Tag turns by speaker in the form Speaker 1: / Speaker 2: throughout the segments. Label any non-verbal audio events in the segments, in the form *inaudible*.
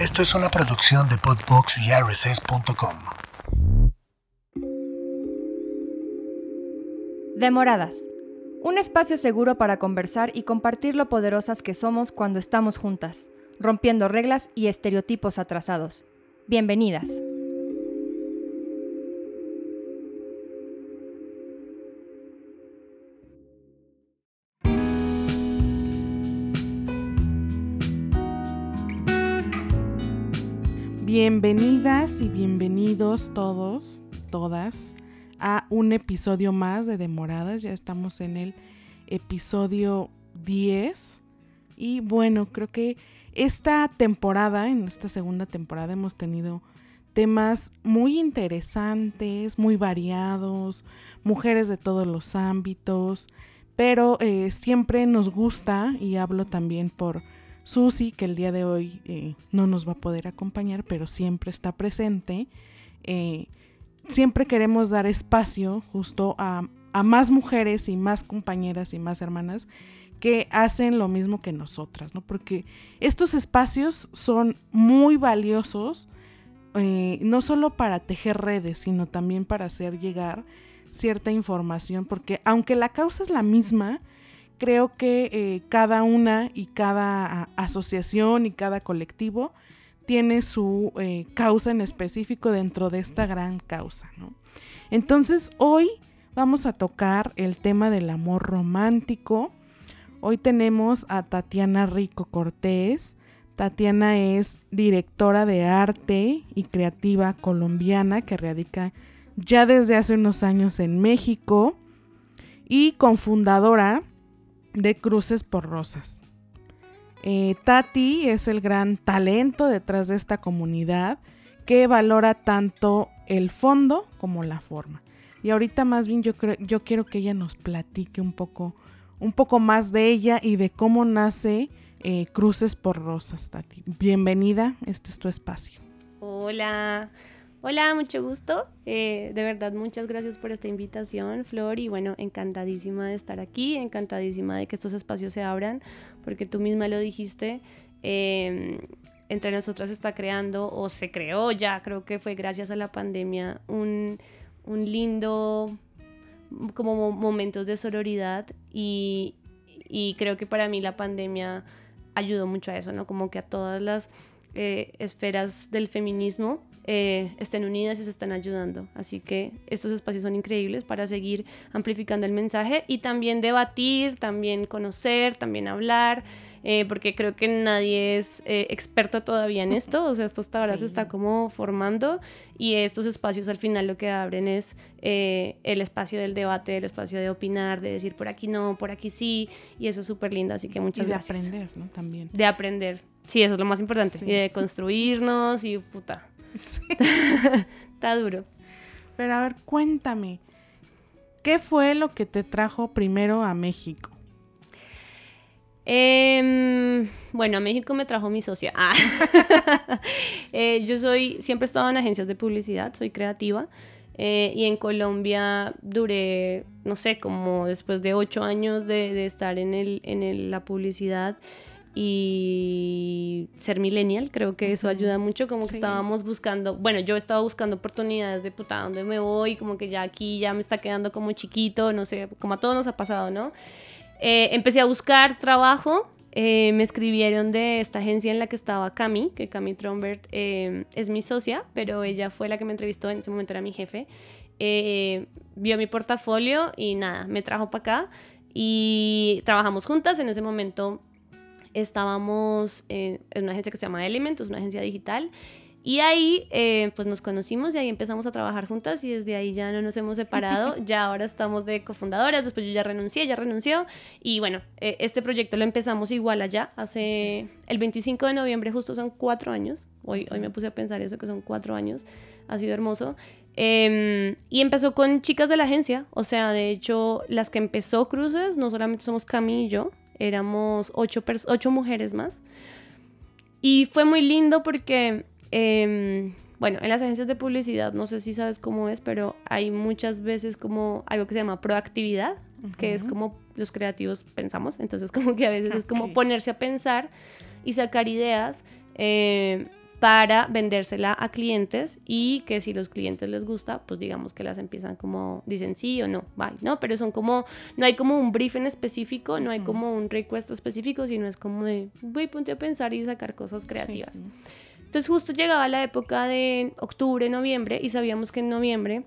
Speaker 1: Esto es una producción de Podbox y RSS.com.
Speaker 2: Demoradas. Un espacio seguro para conversar y compartir lo poderosas que somos cuando estamos juntas, rompiendo reglas y estereotipos atrasados. Bienvenidas.
Speaker 3: Bienvenidas y bienvenidos todos, todas, a un episodio más de Demoradas. Ya estamos en el episodio 10. Y bueno, creo que esta temporada, en esta segunda temporada, hemos tenido temas muy interesantes, muy variados, mujeres de todos los ámbitos, pero eh, siempre nos gusta, y hablo también por Susi, que el día de hoy eh, no nos va a poder acompañar, pero siempre está presente. Eh, siempre queremos dar espacio justo a, más mujeres y más compañeras y más hermanas que hacen lo mismo que nosotras, ¿no? Porque estos espacios son muy valiosos, eh, no solo para tejer redes, sino también para hacer llegar cierta información, porque aunque la causa es la misma, creo que eh, cada una y cada asociación y cada colectivo tiene su eh, causa en específico dentro de esta gran causa, ¿no? Entonces hoy vamos a tocar el tema del amor romántico. Hoy tenemos a Tatiana Rico Cortés. Tatiana es directora de arte y creativa colombiana que radica ya desde hace unos años en México y cofundadora de Cruces por Rosas. Eh, Tati es el gran talento detrás de esta comunidad que valora tanto el fondo como la forma. Y ahorita más bien yo, creo, yo quiero que ella nos platique un poco, un poco más de ella y de cómo nace eh, Cruces por Rosas, Tati. Bienvenida, este es tu espacio.
Speaker 4: Hola, Hola, mucho gusto. Eh, de verdad, muchas gracias por esta invitación, Flor. Y bueno, encantadísima de estar aquí, encantadísima de que estos espacios se abran, porque tú misma lo dijiste. Em, entre nosotras está creando, o se creó ya, creo que fue gracias a la pandemia, un, lindo como momentos de sororidad y, y, creo que para mí la pandemia ayudó mucho a eso, ¿no? Como que a todas las eh, esferas del feminismo eh, estén unidas y se están ayudando. Así que estos espacios son increíbles para seguir amplificando el mensaje y también debatir, también conocer, también hablar. Eh, porque creo que nadie es eh, experto todavía en esto, o sea, esto hasta ahora se está como formando y estos espacios al final lo que abren es el espacio del debate, el espacio de opinar, de decir por aquí no, por aquí sí, y eso es súper lindo, así que muchas gracias.
Speaker 3: de aprender, ¿no? También.
Speaker 4: De aprender, sí, eso es lo más importante, y de construirnos y puta, *laughs* Está duro.
Speaker 3: Pero a ver, cuéntame, ¿qué fue lo que te trajo primero a México?
Speaker 4: Em, bueno, a México me trajo mi socia. Ah. *laughs* Eh, yo soy, siempre he estado en agencias de publicidad, soy creativa. Eh, y en Colombia duré, no sé, como después de ocho años de, estar en, el, en la publicidad, y ser millennial, creo que eso ayuda mucho, como que estábamos buscando, bueno, yo estaba buscando oportunidades de puta, ¿dónde me voy? Como que ya aquí ya me está quedando como chiquito, no sé, como a todos nos ha pasado, ¿no? Eh, empecé a buscar trabajo, eh, me escribieron de esta agencia en la que estaba Cami, que Cami Trombert eh, es mi socia, pero ella fue la que me entrevistó, en ese momento era mi jefe, vio mi portafolio y nada, me trajo para acá y trabajamos juntas, en ese momento estábamos en, una agencia que se llama Element, es una agencia digital. Y ahí eh, pues nos conocimos y ahí empezamos a trabajar juntas y desde ahí ya no nos hemos separado, *laughs* ya ahora estamos de cofundadoras, después yo ya renuncié, ya renunció y bueno, eh, este proyecto lo empezamos igual allá, hace el 25 de noviembre justo son cuatro años, hoy, hoy me puse a pensar eso que son cuatro años, ha sido hermoso. Em, y empezó con chicas de la agencia, o sea, de hecho las que empezó Cruces no solamente somos Cami y yo, éramos ocho, ocho mujeres más. Y fue muy lindo porque, em, bueno, en las agencias de publicidad, no sé si sabes cómo es, pero hay muchas veces como algo que se llama proactividad, que es como los creativos pensamos. Entonces, *laughs* como que a veces es como ponerse a pensar y sacar ideas. Eh, para vendérsela a clientes y que si los clientes les gusta, pues digamos que las empiezan como dicen sí o no, bye, ¿no? Pero son como, no hay como un brief en específico, no hay como un request específico, sino es como de, voy, ponte a pensar y sacar cosas creativas. Entonces justo llegaba la época de octubre, noviembre y sabíamos que en noviembre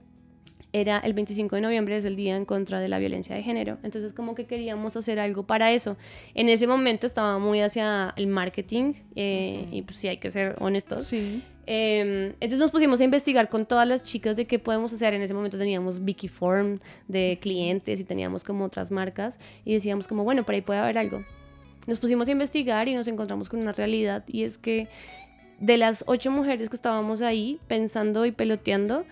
Speaker 4: era el 25 de noviembre, es el día en contra de la violencia de género. Entonces como que queríamos hacer algo para eso. En ese momento estaba muy hacia el marketing eh, y pues sí hay que ser honestos.
Speaker 3: Sí.
Speaker 4: Em, entonces nos pusimos a investigar con todas las chicas de qué podemos hacer. En ese momento teníamos Vicky Form de clientes y teníamos como otras marcas y decíamos como, bueno, por ahí puede haber algo. Nos pusimos a investigar y nos encontramos con una realidad y es que de las ocho mujeres que estábamos ahí pensando y peloteando,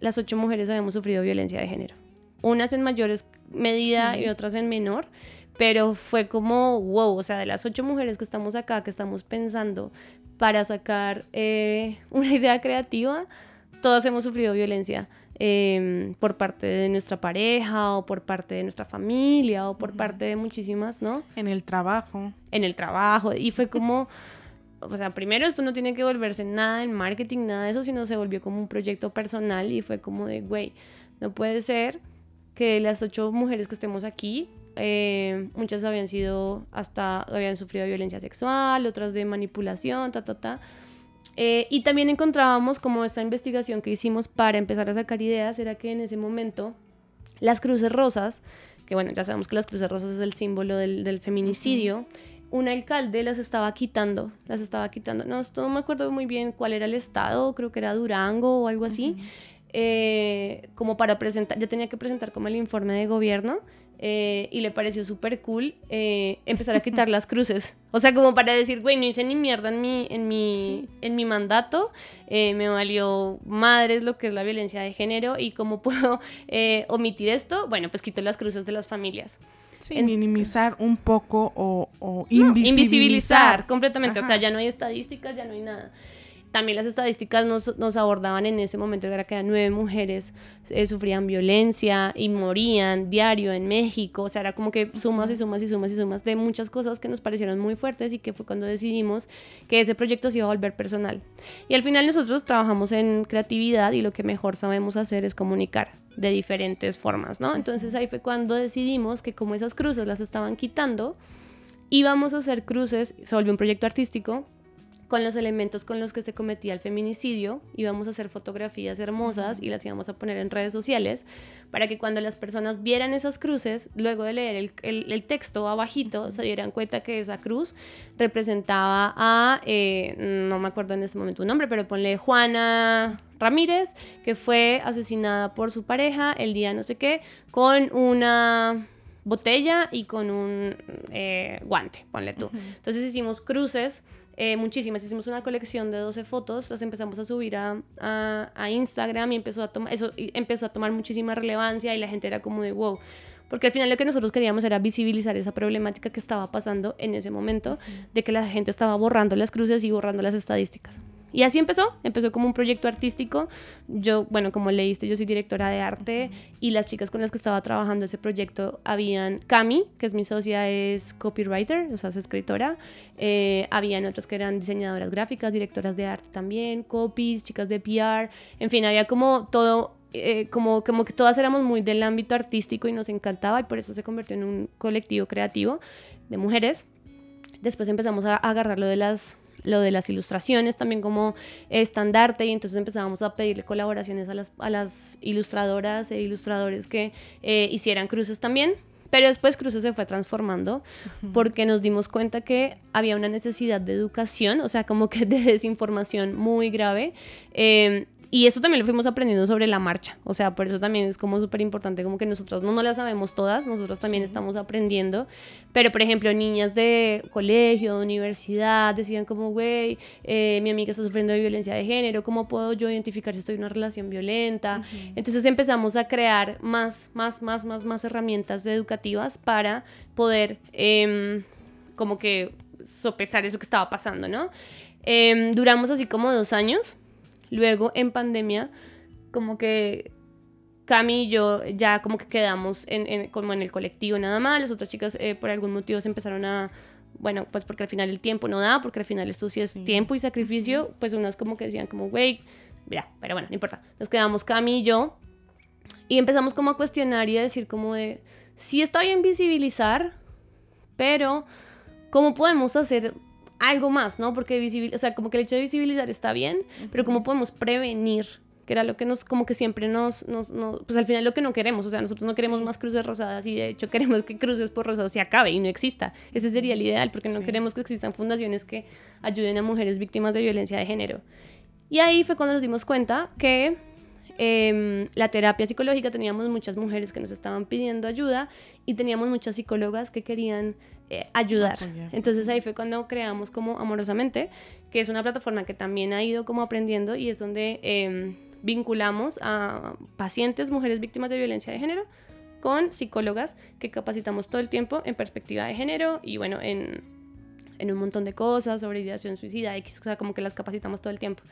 Speaker 4: las ocho mujeres habíamos sufrido violencia de género. Unas en mayor medida y otras en menor, pero fue como, wow, o sea, de las ocho mujeres que estamos acá, que estamos pensando para sacar eh, una idea creativa, todas hemos sufrido violencia em, por parte de nuestra pareja o por parte de nuestra familia o por parte de muchísimas, ¿no?
Speaker 3: En el trabajo.
Speaker 4: En el trabajo. Y fue como o sea, primero esto no tiene que volverse nada en marketing, nada de eso, sino se volvió como un proyecto personal y fue como de, güey, no puede ser que las ocho mujeres que estemos aquí, eh, muchas habían sido, hasta habían sufrido violencia sexual, otras de manipulación, ta, ta, ta. Eh, y también encontrábamos como esta investigación que hicimos para empezar a sacar ideas, era que en ese momento las cruces rosas, que bueno, ya sabemos que las cruces rosas es el símbolo del, del feminicidio, un alcalde las estaba quitando, las estaba quitando. No, esto no me acuerdo muy bien cuál era el estado, creo que era Durango o algo así. Eh, como para presentar, ya tenía que presentar como el informe de gobierno eh, y le pareció súper cool eh, empezar a quitar *laughs* las cruces. O sea, como para decir, güey, no hice ni mierda en mi, en mi, en mi mandato, me valió madres lo que es la violencia de género y cómo puedo omitir esto. Bueno, pues quito las cruces de las familias.
Speaker 3: Sí, minimizar un poco o, invisibilizar.
Speaker 4: completamente. O sea, ya no hay estadísticas, ya no hay nada. También las estadísticas nos, nos abordaban en ese momento, era que nueve mujeres eh, sufrían violencia y morían diario en México. O sea, era como que sumas y sumas y sumas y sumas de muchas cosas que nos parecieron muy fuertes y que fue cuando decidimos que ese proyecto se iba a volver personal. Y al final nosotros trabajamos en creatividad y lo que mejor sabemos hacer es comunicar de diferentes formas, ¿no? Entonces ahí fue cuando decidimos que como esas cruces las estaban quitando, íbamos a hacer cruces, se volvió un proyecto artístico con los elementos con los que se cometía el feminicidio, íbamos a hacer fotografías hermosas y las íbamos a poner en redes sociales para que cuando las personas vieran esas cruces, luego de leer el, texto abajito, se dieran cuenta que esa cruz representaba a, eh, no me acuerdo en este momento un nombre, pero ponle Juana Ramírez, que fue asesinada por su pareja el día no sé qué, con una botella y con un eh, guante, ponle tú. Entonces hicimos cruces eh, muchísimas. Hicimos una colección de 12 fotos, las empezamos a subir a, a, Instagram y empezó a, tomar, eso empezó a tomar muchísima relevancia y la gente era como de wow. Porque al final lo que nosotros queríamos era visibilizar esa problemática que estaba pasando en ese momento, de que la gente estaba borrando las cruces y borrando las estadísticas. Y así empezó, empezó como un proyecto artístico. Yo, bueno, como leíste, yo soy directora de arte y las chicas con las que estaba trabajando ese proyecto habían Cami, que es mi socia, es copywriter, o sea, es escritora. Eh, habían otras que eran diseñadoras gráficas, directoras de arte también, copies, chicas de PR, en fin, había como todo eh, como, como que todas éramos muy del ámbito artístico y nos encantaba y por eso se convirtió en un colectivo creativo de mujeres. Después empezamos a agarrar lo de las lo de las ilustraciones también como estandarte y entonces empezábamos a pedirle colaboraciones a las, a las ilustradoras e ilustradores que eh, hicieran cruces también. Pero después Cruces se fue transformando porque nos dimos cuenta que había una necesidad de educación, o sea, como que de desinformación muy grave. Eh, y eso también lo fuimos aprendiendo sobre la marcha. O sea, por eso también es como súper importante, como que nosotros no, no las sabemos todas, nosotros también estamos aprendiendo. Pero, por ejemplo, niñas de colegio, de universidad, decían como, güey, eh, mi amiga está sufriendo de violencia de género, ¿cómo puedo yo identificar si estoy en una relación violenta? Entonces empezamos a crear más, más, más, más, más herramientas educativas para poder, em, como que, sopesar eso que estaba pasando, ¿no? Em, duramos así como dos años Luego, en pandemia, como que Cami y yo ya como que quedamos en, como en el colectivo nada más. Las otras chicas eh, por algún motivo se empezaron a bueno, pues porque al final el tiempo no da, porque al final esto sí es tiempo y sacrificio, pues unas como que decían como, güey, mira, pero bueno, no importa. Nos quedamos Cami y yo y empezamos como a cuestionar y a decir como de, sí está bien visibilizar, pero ¿cómo podemos hacer algo más, no? Porque visibil o sea, como que el hecho de visibilizar está bien, pero ¿cómo podemos prevenir? Que era lo que nos, como que siempre nos, nos, pues al final lo que no queremos, o sea, nosotros no queremos más cruces rosadas y de hecho *laughs* queremos que cruces por rosadas se acabe y no exista. Ese sería el ideal, porque no queremos que existan fundaciones que ayuden a mujeres víctimas de violencia de género. Y ahí fue cuando nos dimos cuenta que eh, la terapia psicológica teníamos muchas mujeres que nos estaban pidiendo ayuda y teníamos muchas psicólogas que querían eh, ayudar. Entonces ahí fue cuando creamos como Amorosamente, que es una plataforma que también ha ido como aprendiendo y es donde eh, vinculamos a pacientes, mujeres víctimas de violencia de género, con psicólogas que capacitamos todo el tiempo en perspectiva de género y bueno, en, en un montón de cosas sobre ideación suicida, X, o sea, como que las capacitamos todo el tiempo.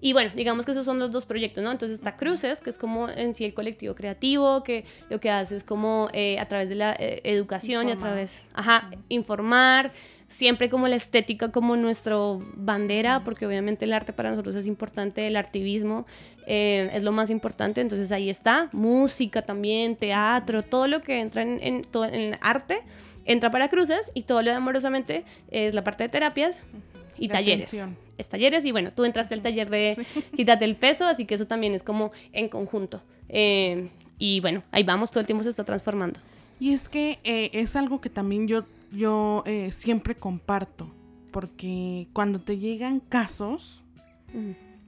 Speaker 4: Y bueno, digamos que esos son los dos proyectos, ¿no? Entonces está Cruces, que es como en sí el colectivo creativo, que lo que hace es como eh, a través de la eh, educación y a través, ajá, informar, siempre como la estética como nuestro bandera, porque obviamente el arte para nosotros es importante, el artivismo eh, es lo más importante, entonces ahí está, música también, teatro, todo lo que entra en, en, todo, en arte entra para cruces y todo lo de amorosamente es la parte de terapias y talleres talleres y bueno, tú entraste al taller de *laughs* quítate el peso, así que eso también es como en conjunto. Eh, y bueno, ahí vamos, todo el tiempo se está transformando.
Speaker 3: Y es que eh, es algo que también yo, yo eh, siempre comparto, porque cuando te llegan casos,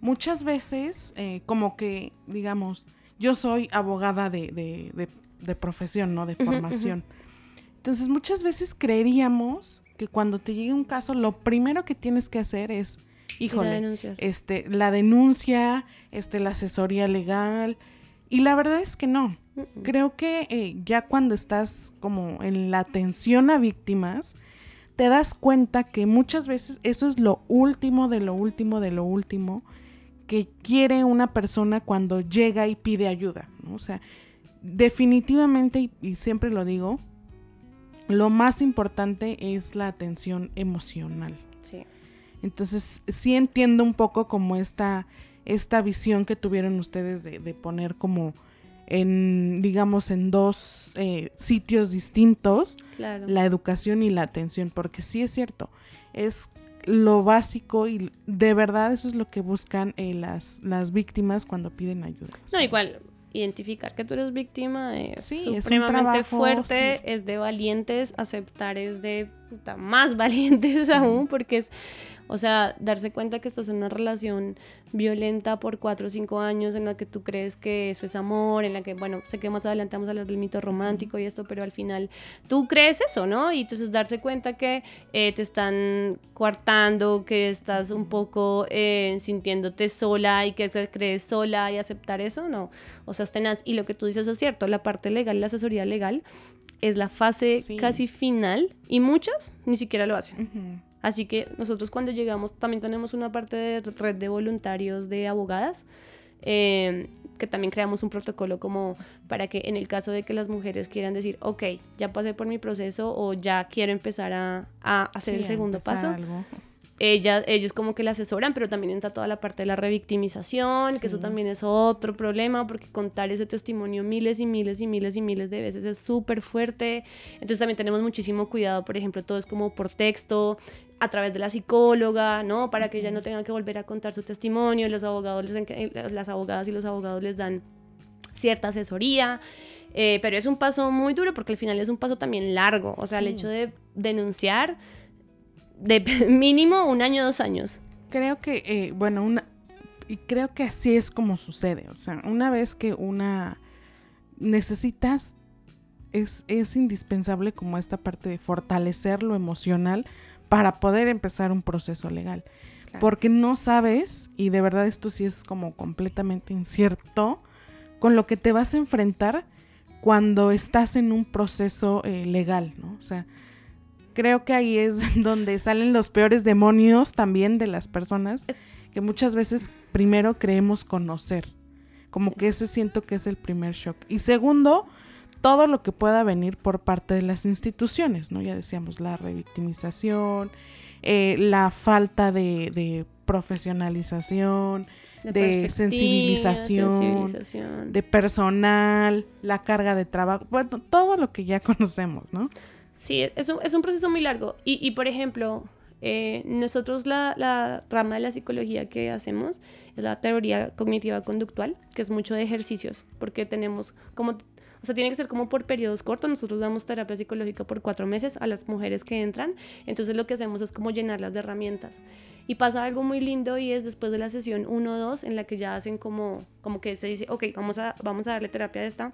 Speaker 3: muchas veces como que, digamos, yo soy abogada de, de, profesión, ¿no? De formación. Entonces muchas veces creeríamos que cuando te llegue un caso, lo primero que tienes que hacer es híjole, este, la denuncia, este, la asesoría legal. Y la verdad es que no. Creo que eh, ya cuando estás como en la atención a víctimas, te das cuenta que muchas veces eso es lo último de lo último de lo último que quiere una persona cuando llega y pide ayuda. O sea, definitivamente, y siempre lo digo, lo más importante es la atención emocional. Sí. Entonces sí entiendo un poco como esta, esta visión que tuvieron ustedes de, poner como en, digamos, en dos eh, sitios distintos la educación y la atención, porque sí es cierto, es lo básico y de verdad eso es lo que buscan eh, las, las víctimas cuando piden ayuda.
Speaker 4: No, igual, identificar que tú eres víctima es supremamente fuerte, es de valientes, aceptar es de puta, más *laughs* valientes aún, porque es, o sea, darse cuenta que estás en una relación violenta por cuatro o cinco años en la que tú crees que eso es amor, en la que, bueno, sé que más adelante vamos a hablar del mito romántico y esto, pero al final tú crees eso, ¿no? Y entonces darse cuenta que eh, te están coartando, que estás un poco eh, sintiéndote sola y que te crees sola y aceptar eso, no. O sea, tenaz. Y lo que tú dices es cierto, la parte legal, la asesoría legal, es la fase casi final y muchas ni siquiera lo hacen. Así que nosotros cuando llegamos también tenemos una parte de red de voluntarios de abogadas, eh, que también creamos un protocolo como para que en el caso de que las mujeres quieran decir, ok, ya pasé por mi proceso o ya quiero empezar a, hacer el segundo paso ellos como que la asesoran, pero también entra toda la parte de la revictimización, que eso también es otro problema, porque contar ese testimonio miles y miles y miles y miles de veces es súper fuerte. Entonces también tenemos muchísimo cuidado, por ejemplo, todo es como por texto, a través de la psicóloga, ¿no? Para que ella no tenga que volver a contar su testimonio, los abogados, las abogadas y los abogados les dan cierta asesoría. Eh, pero es un paso muy duro porque al final es un paso también largo. O sea, el hecho de denunciar de *laughs* mínimo un año, dos años.
Speaker 3: Creo que, eh, bueno, una, y creo que así es como sucede. O sea, una vez que una necesitas, es, es indispensable como esta parte de fortalecer lo emocional para poder empezar un proceso legal. Porque no sabes, y de verdad esto sí es como completamente incierto, con lo que te vas a enfrentar cuando estás en un proceso eh, legal, ¿no? O sea, creo que ahí es *laughs* donde salen los peores demonios también de las personas que muchas veces primero creemos conocer. Como que ese siento que es el primer shock. Y segundo, todo lo que pueda venir por parte de las instituciones, ¿no? Ya decíamos, la revictimización, eh, la falta de, de profesionalización, de, sensibilización, sensibilización, de personal, la carga de trabajo, bueno, todo lo que ya *laughs* conocemos, ¿no?
Speaker 4: Sí, es un, es un proceso muy largo. Y, y por ejemplo, eh, nosotros la, la, rama de la psicología que hacemos es la teoría cognitiva conductual, que es mucho de ejercicios, porque tenemos como o sea, tiene que ser como por periodos cortos. Nosotros damos terapia psicológica por cuatro meses a las mujeres que entran. Entonces lo que hacemos es como llenarlas de herramientas. Y pasa algo muy lindo y es después de la sesión 1 o 2 en la que ya hacen como, como que se dice, ok, vamos a, vamos a darle terapia de esta.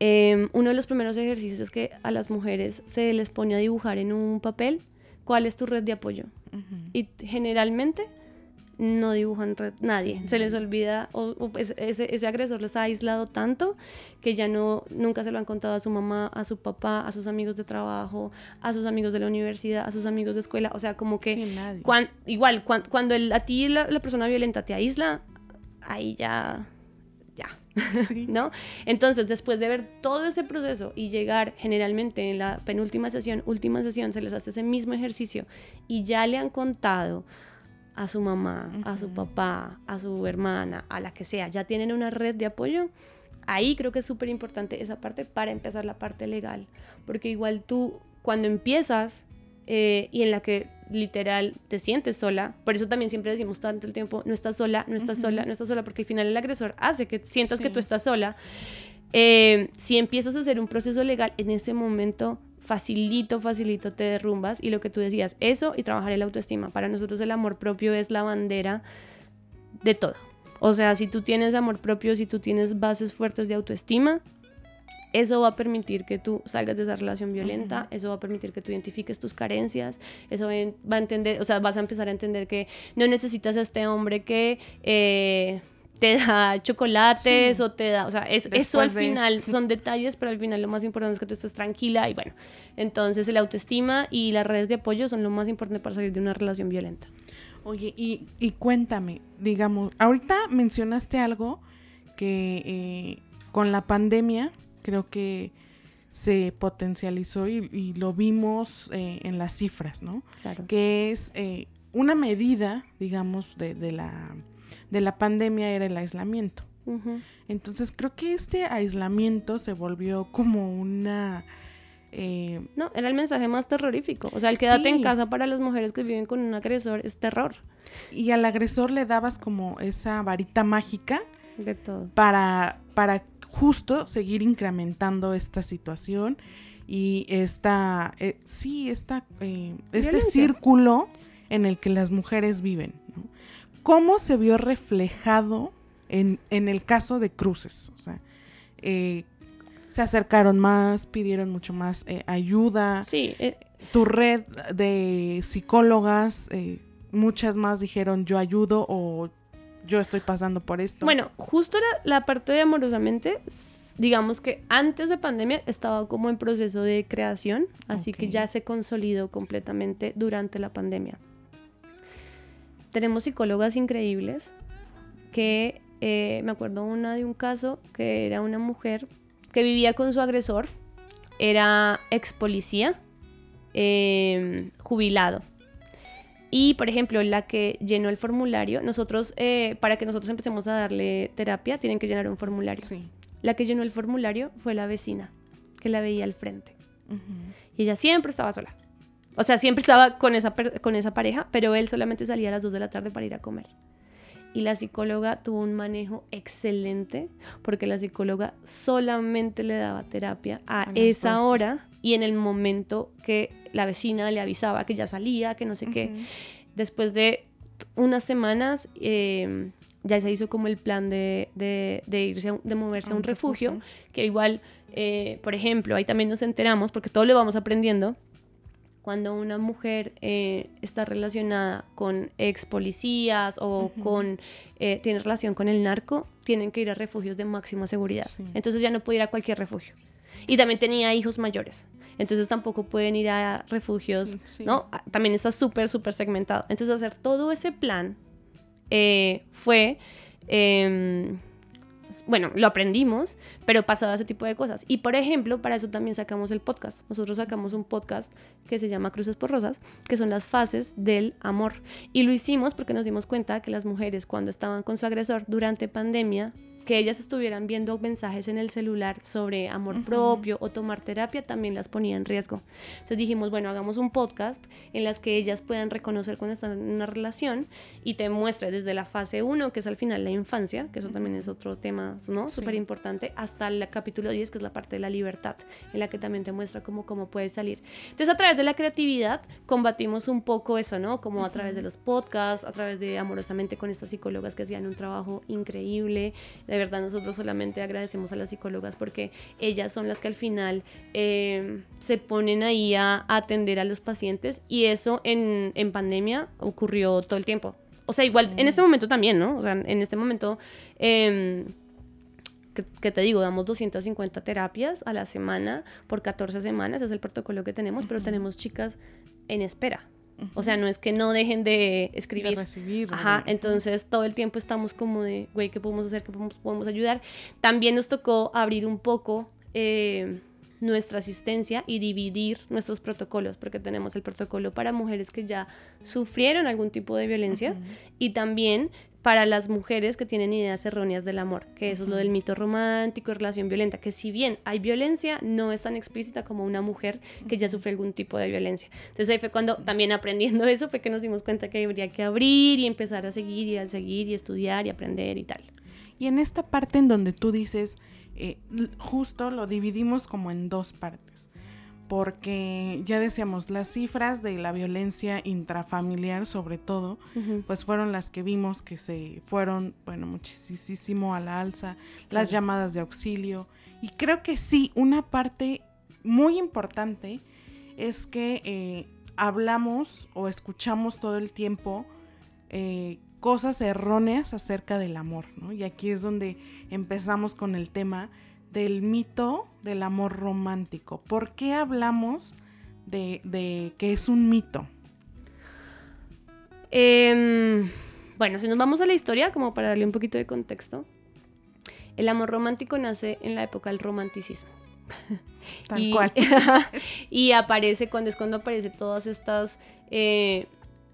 Speaker 4: Em, uno de los primeros ejercicios es que a las mujeres se les pone a dibujar en un papel cuál es tu red de apoyo. Y generalmente no dibujan red, nadie. Se les olvida, o, ese, ese, agresor les ha aislado tanto que ya no, nunca se lo han contado a su mamá, a su papá, a sus amigos de trabajo, a sus amigos de la universidad, a sus amigos de escuela. O sea, como que igual, cuando el, a ti la, persona violenta te aísla, ahí ya, *laughs* ¿no? Entonces, después de ver todo ese proceso y llegar generalmente en la penúltima sesión, última sesión, se les hace ese mismo ejercicio y ya le han contado a su mamá, a su papá, a su hermana, a la que sea, ya tienen una red de apoyo, ahí creo que es súper importante esa parte para empezar la parte legal. Porque igual tú, cuando empiezas eh, y en la que literal te sientes sola, por eso también siempre decimos tanto el tiempo, no estás sola, no estás sola, no estás sola, porque al final el agresor hace que sientas que tú estás sola. Eh, si empiezas a hacer un proceso legal, en ese momento facilito, facilito te derrumbas. Y lo que tú decías, eso y trabajar el autoestima. Para nosotros el amor propio es la bandera de todo. O sea, si tú tienes amor propio, si tú tienes bases fuertes de autoestima, eso va a permitir que tú salgas de esa relación violenta, eso va a permitir que tú identifiques tus carencias, eso va a entender, o sea, vas a empezar a entender que no necesitas a este hombre que... Eh, te da chocolates o te da, o sea, eso al final son detalles, pero al final lo más importante es que tú estés tranquila y bueno, entonces el autoestima y las redes de apoyo son lo más importante para salir de una relación violenta.
Speaker 3: Oye, y, y cuéntame, digamos, ahorita mencionaste algo que eh, con la pandemia creo que se potencializó y, lo vimos eh, en las cifras, ¿no? Claro. Que es eh, una medida, digamos, de, de la de la pandemia era el aislamiento. Entonces creo que este aislamiento se volvió como una...
Speaker 4: Eh, no, era el mensaje más terrorífico. O sea, el quédate en casa para las mujeres que viven con un agresor es terror.
Speaker 3: Y al agresor le dabas como esa varita mágica.
Speaker 4: De todo.
Speaker 3: Para, para justo seguir incrementando esta situación y esta, eh, sí, esta, eh, este círculo en el que las mujeres viven. ¿Cómo se vio reflejado en, el caso de Cruces? O sea, eh, se acercaron más, pidieron mucho más ayuda.
Speaker 4: Sí.
Speaker 3: Tu red de psicólogas, muchas más dijeron yo ayudo o yo estoy pasando por esto.
Speaker 4: Bueno, justo la, parte de amorosamente, digamos que antes de pandemia estaba como en proceso de creación, así que ya se consolidó completamente durante la pandemia tenemos psicólogas increíbles que eh, me acuerdo una de un caso que era una mujer que vivía con su agresor, era ex policía, em, jubilado. Y, por ejemplo, la que llenó el formulario, nosotros, eh, para que nosotros empecemos a darle terapia, tienen que llenar un formulario. La que llenó el formulario fue la vecina, que la veía al frente. Y ella siempre estaba sola. O sea, siempre estaba con esa, con esa pareja, pero él solamente salía a las 2 de la tarde para ir a comer. Y la psicóloga tuvo un manejo excelente porque la psicóloga solamente le daba terapia a, esa hora y en el momento que la vecina le avisaba que ya salía, que no sé qué. Después de unas semanas em, ya se hizo como el plan de, irse, de moverse a un, refugio, que igual, eh, por ejemplo, ahí también nos enteramos, porque todo lo vamos aprendiendo, cuando una mujer eh, está relacionada con ex policías o con eh, tiene relación con el narco, tienen que ir a refugios de máxima seguridad. Entonces ya no puede ir a cualquier refugio. Y también tenía hijos mayores. Entonces tampoco pueden ir a refugios, ¿no? Ah, también está súper, súper segmentado. Entonces hacer todo ese plan eh, fue em, bueno, lo aprendimos, pero pasaba ese tipo de cosas. Y por ejemplo, para eso también sacamos el podcast. Nosotros sacamos un podcast que se llama Cruces por Rosas, que son las fases del amor. Y lo hicimos porque nos dimos cuenta que las mujeres cuando estaban con su agresor durante pandemia que ellas estuvieran viendo mensajes en el celular sobre amor propio o tomar terapia también las ponía en riesgo. Entonces dijimos, bueno, hagamos un podcast en las que ellas puedan reconocer cuando están en una relación y te muestre desde la fase 1, que es al final la infancia, que eso también es otro tema, ¿no? Súper importante, hasta el capítulo 10, que es la parte de la libertad, en la que también te muestra cómo, cómo puedes salir. Entonces, a través de la creatividad combatimos un poco eso, ¿no? Como a través de los podcasts, a través de Amorosamente con estas psicólogas que hacían un trabajo increíble. De de verdad nosotros solamente agradecemos a las psicólogas porque ellas son las que al final eh, se ponen ahí a, atender a los pacientes y eso en, en, pandemia ocurrió todo el tiempo. O sea, igual en este momento también, ¿no? O sea, en este momento... Eh, que, te digo, damos 250 terapias a la semana por 14 semanas, es el protocolo que tenemos, pero tenemos chicas en espera. O sea, no es que no dejen de escribir.
Speaker 3: De recibir.
Speaker 4: Ajá, entonces todo el tiempo estamos como de, güey, ¿qué podemos hacer? ¿Qué podemos, ayudar? También nos tocó abrir un poco eh, nuestra asistencia y dividir nuestros protocolos, porque tenemos el protocolo para mujeres que ya sufrieron algún tipo de violencia y también para las mujeres que tienen ideas erróneas del amor, que eso es lo del mito romántico, relación violenta, que si bien hay violencia, no es tan explícita como una mujer que ya sufre algún tipo de violencia. Entonces ahí fue cuando también aprendiendo *laughs* eso fue que nos dimos cuenta que habría que abrir y empezar a seguir y a seguir y estudiar y aprender y tal.
Speaker 3: Y en esta parte en donde tú dices, eh, justo lo dividimos como en dos partes porque ya decíamos, las cifras de la violencia intrafamiliar sobre todo, pues fueron las que vimos que se fueron, bueno, muchísimo a la alza, las llamadas de auxilio. Y creo que sí, una parte muy importante es que eh, hablamos o escuchamos todo el tiempo eh, cosas erróneas acerca del amor, ¿no? Y aquí es donde empezamos con el tema del mito del amor romántico. ¿Por qué hablamos de, que es un mito?
Speaker 4: Em, bueno, si nos vamos a la historia, como para darle un poquito de contexto, el amor romántico nace en la época del romanticismo.
Speaker 3: Tal y, cual. *laughs*
Speaker 4: y aparece cuando es cuando aparece todas estas eh,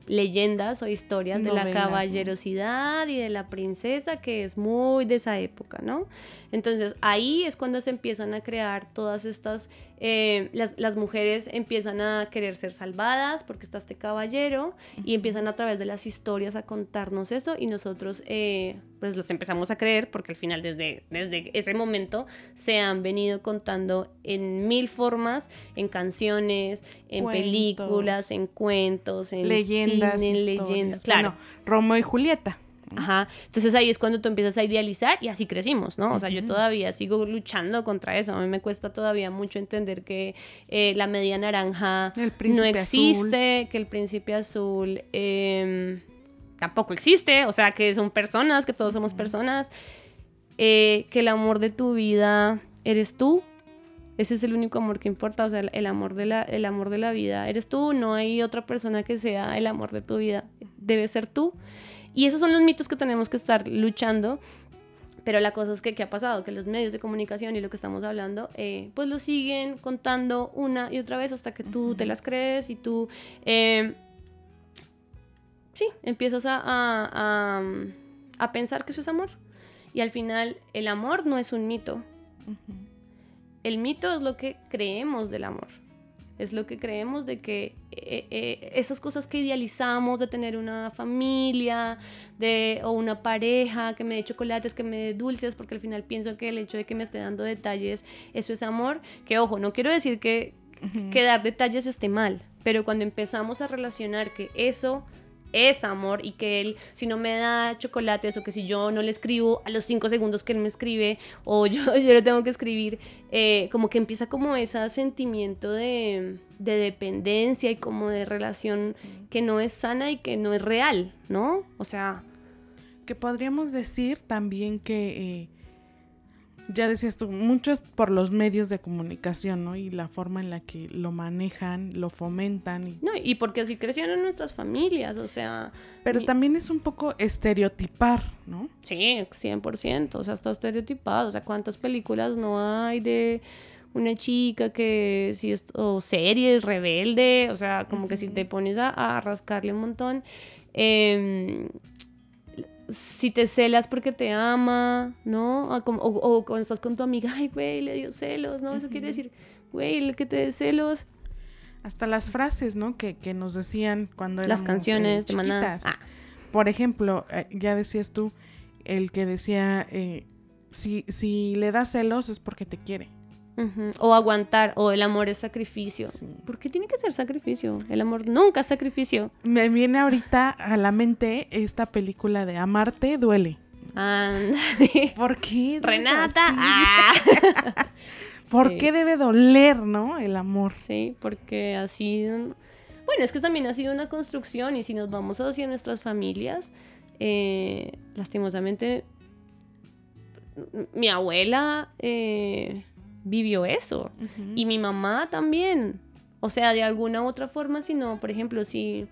Speaker 4: leyendas o historias de la caballerosidad y de la princesa, que es muy de esa época, ¿no? Entonces ahí es cuando se empiezan a crear todas estas, eh, las, mujeres empiezan a querer ser salvadas porque está este caballero y empiezan a través de las historias a contarnos eso y nosotros eh, pues los empezamos a creer porque al final desde, desde ese momento se han venido contando en mil formas, en canciones, en películas, en cuentos, en
Speaker 3: leyendas,
Speaker 4: cine, en leyendas. Claro.
Speaker 3: Romeo y Julieta.
Speaker 4: Ajá. Entonces ahí es cuando tú empiezas a idealizar y así crecimos, ¿no? O sea, yo todavía sigo luchando contra eso. A mí me cuesta todavía mucho entender que eh, la media naranja no existe, que el príncipe azul em, tampoco existe, o sea, que son personas, que todos somos personas, eh, que el amor de tu vida eres tú. Ese es el único amor que importa, o sea, el amor, de la, el amor de la vida eres tú, no hay otra persona que sea el amor de tu vida, debe ser tú. Y esos son los mitos que tenemos que estar luchando. Pero la cosa es que, ¿qué ha pasado? Que los medios de comunicación y lo que estamos hablando, eh, pues lo siguen contando una y otra vez hasta que tú te las crees y tú, eh, sí, empiezas a, a, a, pensar que eso es amor. Y al final, el amor no es un mito. El mito es lo que creemos del amor es lo que creemos de que eh, eh, esas cosas que idealizamos de tener una familia de, o una pareja que me dé chocolates, que me dé dulces, porque al final pienso que el hecho de que me esté dando detalles, eso es amor, que ojo, no quiero decir que, que dar detalles esté mal, pero cuando empezamos a relacionar que eso es amor y que él, si no me da chocolates o que si yo no le escribo a los cinco segundos que él me escribe o *laughs* yo, yo le tengo que escribir, eh, como que empieza como ese sentimiento de, dependencia y como de relación que no es sana y que no es real, ¿no? O sea...
Speaker 3: Que podríamos decir también que... Eh, ya decías tú, mucho es por los medios de comunicación, ¿no? Y la forma en la que lo manejan, lo fomentan. Y...
Speaker 4: No, y porque así crecieron nuestras familias, o sea...
Speaker 3: Pero también es un poco estereotipar, ¿no?
Speaker 4: Sí, 100%, o sea, está estereotipado, o sea, ¿cuántas películas no hay de una chica que si es, o series, rebelde, o sea, como que si te pones a, a rascarle un montón, eh, si te celas porque te ama, ¿no? O, o, cuando estás con tu amiga, ay, güey, le dio celos, ¿no? Eso quiere decir, güey, el que te dé celos.
Speaker 3: Hasta las frases, ¿no? Que, que nos decían cuando éramos
Speaker 4: Las canciones
Speaker 3: eh, chiquitas. Ah. Por ejemplo, eh, ya decías tú, el que decía, eh, si, si le das celos es porque te quiere.
Speaker 4: O aguantar, o el amor es sacrificio. ¿Por qué tiene que ser sacrificio? El amor nunca es sacrificio.
Speaker 3: Me viene ahorita a la mente esta película de Amarte duele. ¿Por qué?
Speaker 4: Renata. Ah. *laughs*
Speaker 3: ¿Por qué debe doler, no? El amor.
Speaker 4: Sí, porque así. Bueno, es que también ha sido una construcción y si nos vamos hacia nuestras familias, eh, lastimosamente, mi abuela. Eh, vivió eso. Y mi mamá también. O sea, de alguna u otra forma, si no, por ejemplo, si,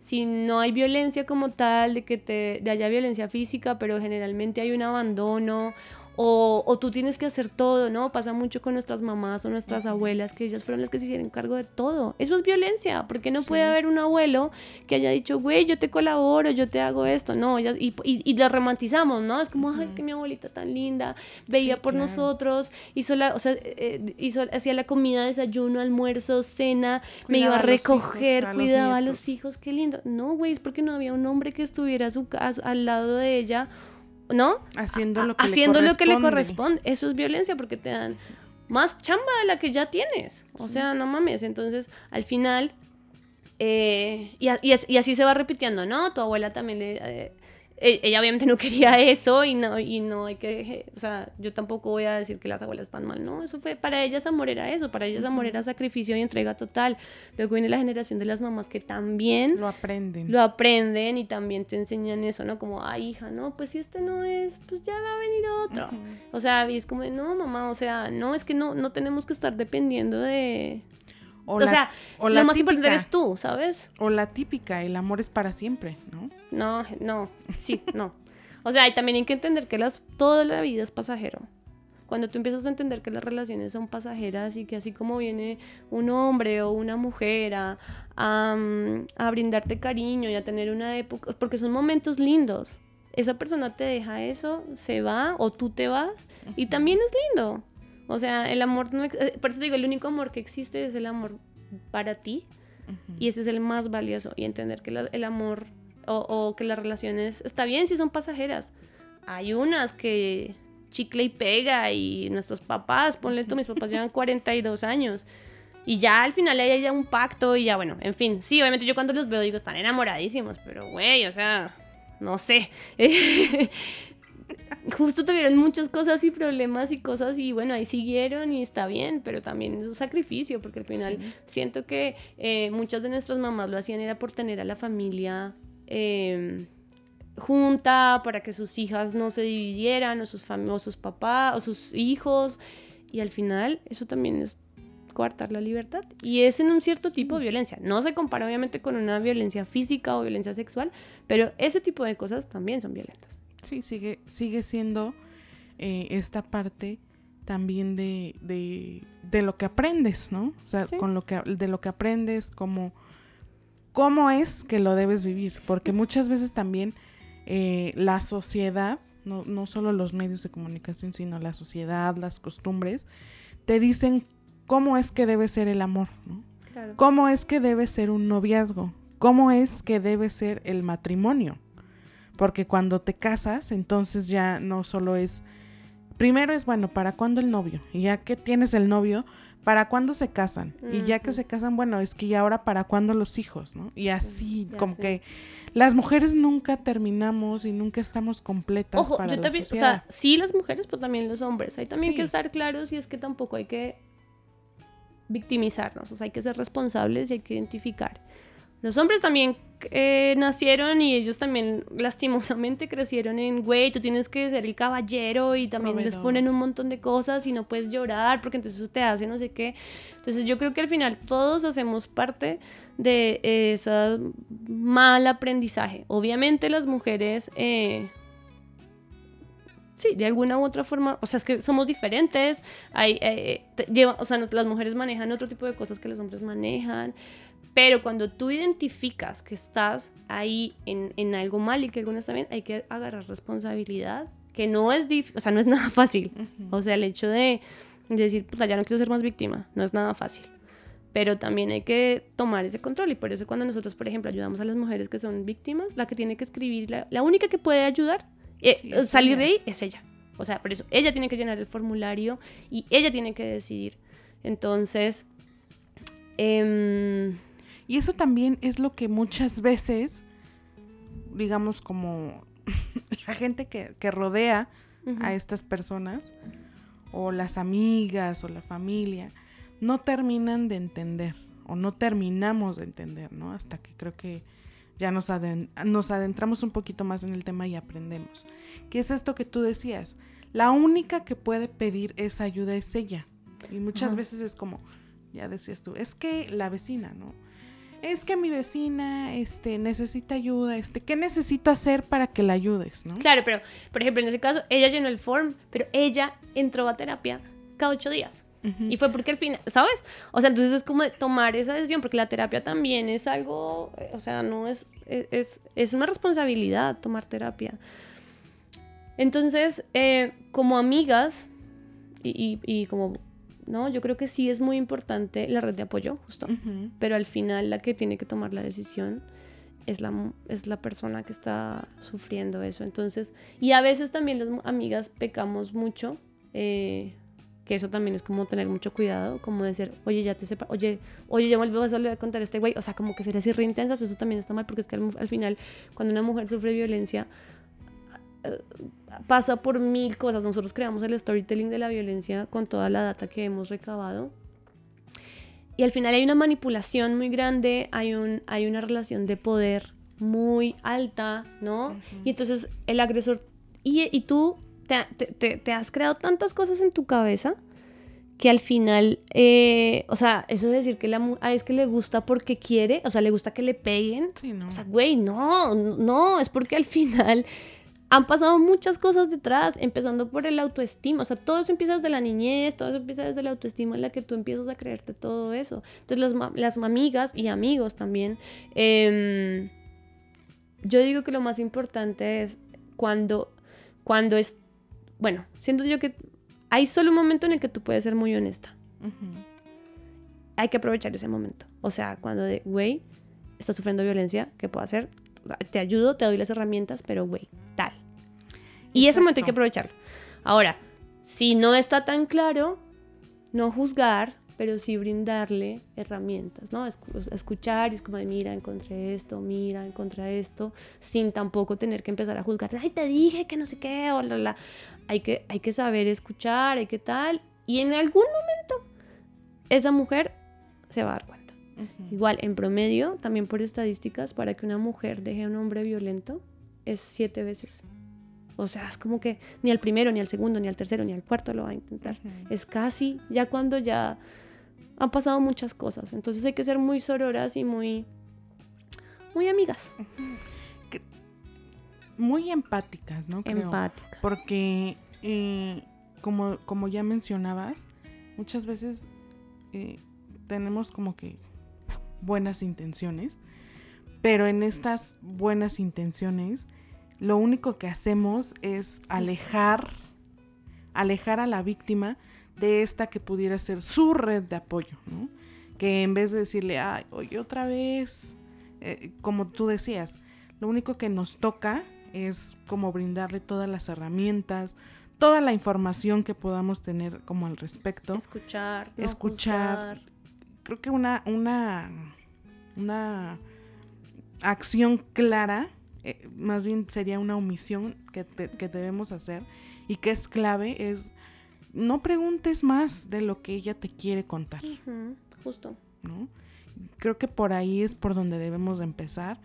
Speaker 4: si no hay violencia como tal, de que te de haya violencia física, pero generalmente hay un abandono o, o, tú tienes que hacer todo, ¿no? Pasa mucho con nuestras mamás o nuestras abuelas, que ellas fueron las que se hicieron cargo de todo. Eso es violencia, porque no puede haber un abuelo que haya dicho, güey, yo te colaboro, yo te hago esto. No, y, y, y la romantizamos, ¿no? Es como, ay, es que mi abuelita tan linda, veía por nosotros, hizo la, o sea, eh, hizo, hacía la comida, desayuno, almuerzo, cena, me iba a recoger, cuidaba a los hijos, qué lindo. No, güey, es porque no había un hombre que estuviera a su, al lado de ella ¿no?
Speaker 3: Haciendo lo que,
Speaker 4: Haciendo
Speaker 3: le,
Speaker 4: lo que le corresponde. Eso es violencia porque te dan más chamba de la que ya tienes. O sea, no mames. Entonces, al final, eh, y, y, así se va repitiendo, ¿no? Tu abuela también le... Eh, ella obviamente no *laughs* quería eso y no, y no hay que, o sea, yo tampoco voy a decir que las abuelas están mal, no, eso fue, para ellas amor era eso, para ellas amor era sacrificio y entrega total. Luego viene la generación de las mamás que también
Speaker 3: lo aprenden.
Speaker 4: Lo aprenden y también te enseñan eso, ¿no? Como, ay, hija, no, pues si este no es, pues ya va a venir otro. O sea, y es como, no, mamá, o sea, no, es que no, no tenemos que estar dependiendo de, o, sea, lo más importante eres tú, ¿sabes?
Speaker 3: O la típica, el amor es para siempre, ¿no?
Speaker 4: No, no, sí, no. O sea, y también hay que entender que las, toda la vida es pasajero. Cuando tú empiezas a entender que las relaciones son pasajeras y que así como viene un hombre o una mujer a, a, brindarte cariño y a tener una época, porque son momentos lindos. Esa persona te deja eso, se va o tú te vas y también es lindo. O sea, el amor, no, eh, por eso digo, el único amor que existe es el amor para ti y ese es el más valioso y entender que el amor o, que las relaciones, está bien si son pasajeras. Hay unas que chicle y pega y nuestros papás, ponle tú, mis papás llevan *laughs* 42 años. Y ya al final hay ya un pacto y ya bueno, en fin, sí, obviamente yo cuando los veo digo, están enamoradísimos, pero güey, o sea, no sé. *laughs* justo tuvieron muchas cosas y problemas y cosas y bueno, ahí siguieron y está bien, pero también es un sacrificio porque al final siento que eh, muchas de nuestras mamás lo hacían era por tener a la familia em, junta, para que sus hijas no se dividieran o sus, o sus papás o sus hijos y al final eso también es coartar la libertad y es en un cierto tipo de violencia. No se compara obviamente con una violencia física o violencia sexual, pero ese tipo de cosas también son violentas.
Speaker 3: Sí, sigue, sigue siendo eh, esta parte también de, de, lo que aprendes, ¿no? O sea, con lo que, de lo que aprendes, como cómo es que lo debes vivir. Porque muchas veces también eh, la sociedad, no, no solo los medios de comunicación, sino la sociedad, las costumbres, te dicen cómo es que debe ser el amor, ¿no? Claro. ¿Cómo es que debe ser un noviazgo? ¿Cómo es que debe ser el matrimonio? Porque cuando te casas, entonces ya no solo es, primero es, bueno, ¿para cuándo el novio? Y ya que tienes el novio, ¿para cuándo se casan? Y ya que se casan, bueno, es que ya ahora para cuándo los hijos, ¿no? Y así, como que las mujeres nunca terminamos y nunca estamos completas
Speaker 4: Ojo,
Speaker 3: para
Speaker 4: yo también, o sea, sí las mujeres, pero también los hombres. Hay también que estar claros y es que tampoco hay que victimizarnos, o sea, hay que ser responsables y hay que identificar Los hombres también eh, nacieron y ellos también lastimosamente *laughs* crecieron en, güey, tú tienes que ser el caballero y también les ponen un montón de cosas y no puedes llorar porque entonces eso te hace no sé qué. Entonces yo creo que al final todos hacemos parte de ese mal aprendizaje. Obviamente las mujeres... eh, Sí, de alguna u otra forma, o sea, es que somos diferentes, hay, eh, te- lleva- o sea, las mujeres manejan otro tipo de cosas que los hombres manejan, pero cuando tú identificas que estás ahí en, en algo mal y que algo no está bien, hay que agarrar responsabilidad, que no es, dif- o sea, no es *laughs* nada fácil. O sea, el hecho de, de decir, puta, ya no quiero ser más víctima, no es nada fácil. Pero también hay que tomar ese control y por eso cuando nosotros, por ejemplo, ayudamos a las mujeres que son víctimas, la que tiene que escribir, la, la única que puede ayudar, eh,
Speaker 3: Sí,
Speaker 4: salir de ahí es ella. O sea, por eso ella tiene que llenar el formulario y ella tiene que decidir. Entonces, em,
Speaker 3: Y eso también es lo que muchas veces, digamos, como *laughs* la gente que, que rodea a estas personas, o las amigas, o la familia, no terminan de entender, o no terminamos de entender, ¿no? Hasta que creo que ya nos, aden- nos adentramos un poquito más en el tema y aprendemos. ¿Qué es esto que tú decías? La única que puede pedir esa ayuda es ella. Y muchas veces es como, ya decías tú, es que la vecina, ¿no? Es que mi vecina este, necesita ayuda, este, ¿qué necesito hacer para que la ayudes, no?
Speaker 4: claro, pero por ejemplo, en ese caso, ella llenó el form, pero ella entró a terapia cada ocho días. Y fue porque al final, ¿sabes? O sea, entonces es como tomar esa decisión, porque la terapia también es algo, o sea, no es, es, es- es una responsabilidad tomar terapia. Entonces, eh, como amigas y, y- y como, ¿no? Yo creo que sí es muy importante la red de apoyo, justo. Pero al final la que tiene que tomar la decisión es la, es la persona que está sufriendo eso. Entonces, y a veces también las amigas pecamos mucho, eh, que eso también es como tener mucho cuidado, como decir, oye, ya te sepa, oye, oye, ya me vas a volver a contar a este güey. O sea, como que ser así re intensas, eso también está mal, porque es que al, al final, cuando una mujer sufre violencia, pasa por mil cosas. Nosotros creamos el storytelling de la violencia con toda la data que hemos recabado. Y al final hay una manipulación muy grande, hay, un, hay una relación de poder muy alta, ¿no? Y entonces el agresor, y, y tú te, te- has creado tantas cosas en tu cabeza que al final, eh, o sea, eso de decir que la ah, es que le gusta porque quiere, o sea, le gusta que le peguen,
Speaker 3: Sí, ¿no?
Speaker 4: o sea, güey, no, no, es porque al final han pasado muchas cosas detrás, empezando por el autoestima, o sea, todo eso empieza desde la niñez, todo eso empieza desde la autoestima en la que tú empiezas a creerte todo eso. Entonces las, ma- las amigas y amigos también, em, yo digo que lo más importante es cuando, cuando es, bueno, siento yo que hay solo un momento en el que tú puedes ser muy honesta hay que aprovechar ese momento. O sea, cuando de, güey, estás sufriendo violencia, ¿qué puedo hacer? Te ayudo, te doy las herramientas, pero, güey, Y ese momento hay que
Speaker 3: Exacto.
Speaker 4: aprovecharlo. Ahora, si no está tan claro, no juzgar, pero sí brindarle herramientas, ¿no? Escu- escuchar y es como de, mira, encontré esto, mira, encontré esto, sin tampoco tener que empezar a juzgar, ay, te dije que no sé qué, o la, la. Hay que, hay que saber escuchar, hay que tal, y en algún momento esa mujer se va a dar cuenta. Igual, en promedio, también por estadísticas, para que una mujer deje a un hombre violento es siete veces. O sea, es como que ni al primero, ni al segundo, ni al tercero, ni al cuarto lo va a intentar. Es casi ya cuando ya han pasado muchas cosas. Entonces hay que ser muy sororas y muy, muy amigas,
Speaker 3: Muy empáticas, ¿no? Creo.
Speaker 4: empáticas.
Speaker 3: Porque, eh, como, como ya mencionabas, muchas veces eh, tenemos como que buenas intenciones, pero en estas buenas intenciones lo único que hacemos es alejar, alejar a la víctima de esta que pudiera ser su red de apoyo, ¿no? Que en vez de decirle, ay, oye, otra vez, eh, como tú decías, lo único que nos toca es como brindarle todas las herramientas, toda la información que podamos tener como al respecto.
Speaker 4: Escuchar, no
Speaker 3: Escuchar.
Speaker 4: juzgar.
Speaker 3: Creo que una, una, una acción clara, eh, más bien sería una omisión que, te- que debemos hacer y que es clave, es no preguntes más de lo que ella te quiere contar.
Speaker 4: Justo.
Speaker 3: ¿no? creo que por ahí es por donde debemos de empezar.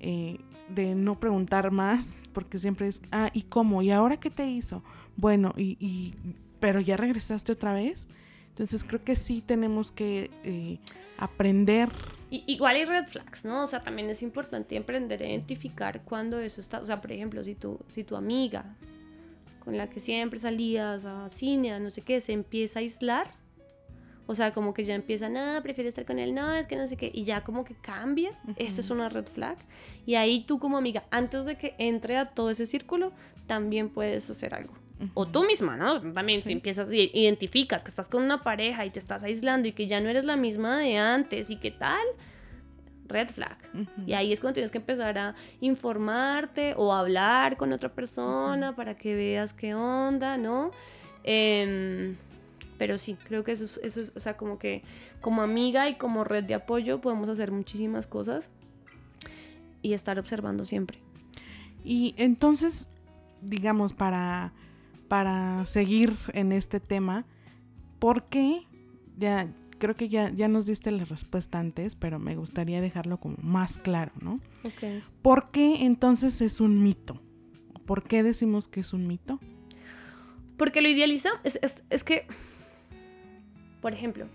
Speaker 3: Eh, de no preguntar más, porque siempre es, ah, ¿y cómo? ¿Y ahora qué te hizo? Bueno, y, y pero ya regresaste otra vez. Entonces creo que sí tenemos que eh, aprender.
Speaker 4: Igual hay red flags, ¿no? O sea, también es importante aprender a identificar cuando eso está, o sea, por ejemplo, si tu, si tu amiga con la que siempre salías a cine, a no sé qué, se empieza a aislar, o sea, como que ya empieza, no, prefiero estar con él, no, es que no sé qué, y ya como que cambia, eso es una red flag. Y ahí tú como amiga, antes de que entre a todo ese círculo, también puedes hacer algo. O tú misma, ¿no? También si empiezas, identificas que estás con una pareja y te estás aislando y que ya no eres la misma de antes y qué tal, red flag. Y ahí es cuando tienes que empezar a informarte o hablar con otra persona para que veas qué onda, ¿no? Em, pero sí, creo que eso es, eso es, o sea, como que como amiga y como red de apoyo podemos hacer muchísimas cosas y estar observando siempre.
Speaker 3: Y entonces, digamos, para para seguir en este tema, porque ya creo que ya, ya nos diste la respuesta antes, pero me gustaría dejarlo como más claro, ¿no?
Speaker 4: Ok.
Speaker 3: ¿Por qué entonces es un mito? ¿Por qué decimos que es un mito?
Speaker 4: Porque lo idealiza, es, es que, por ejemplo,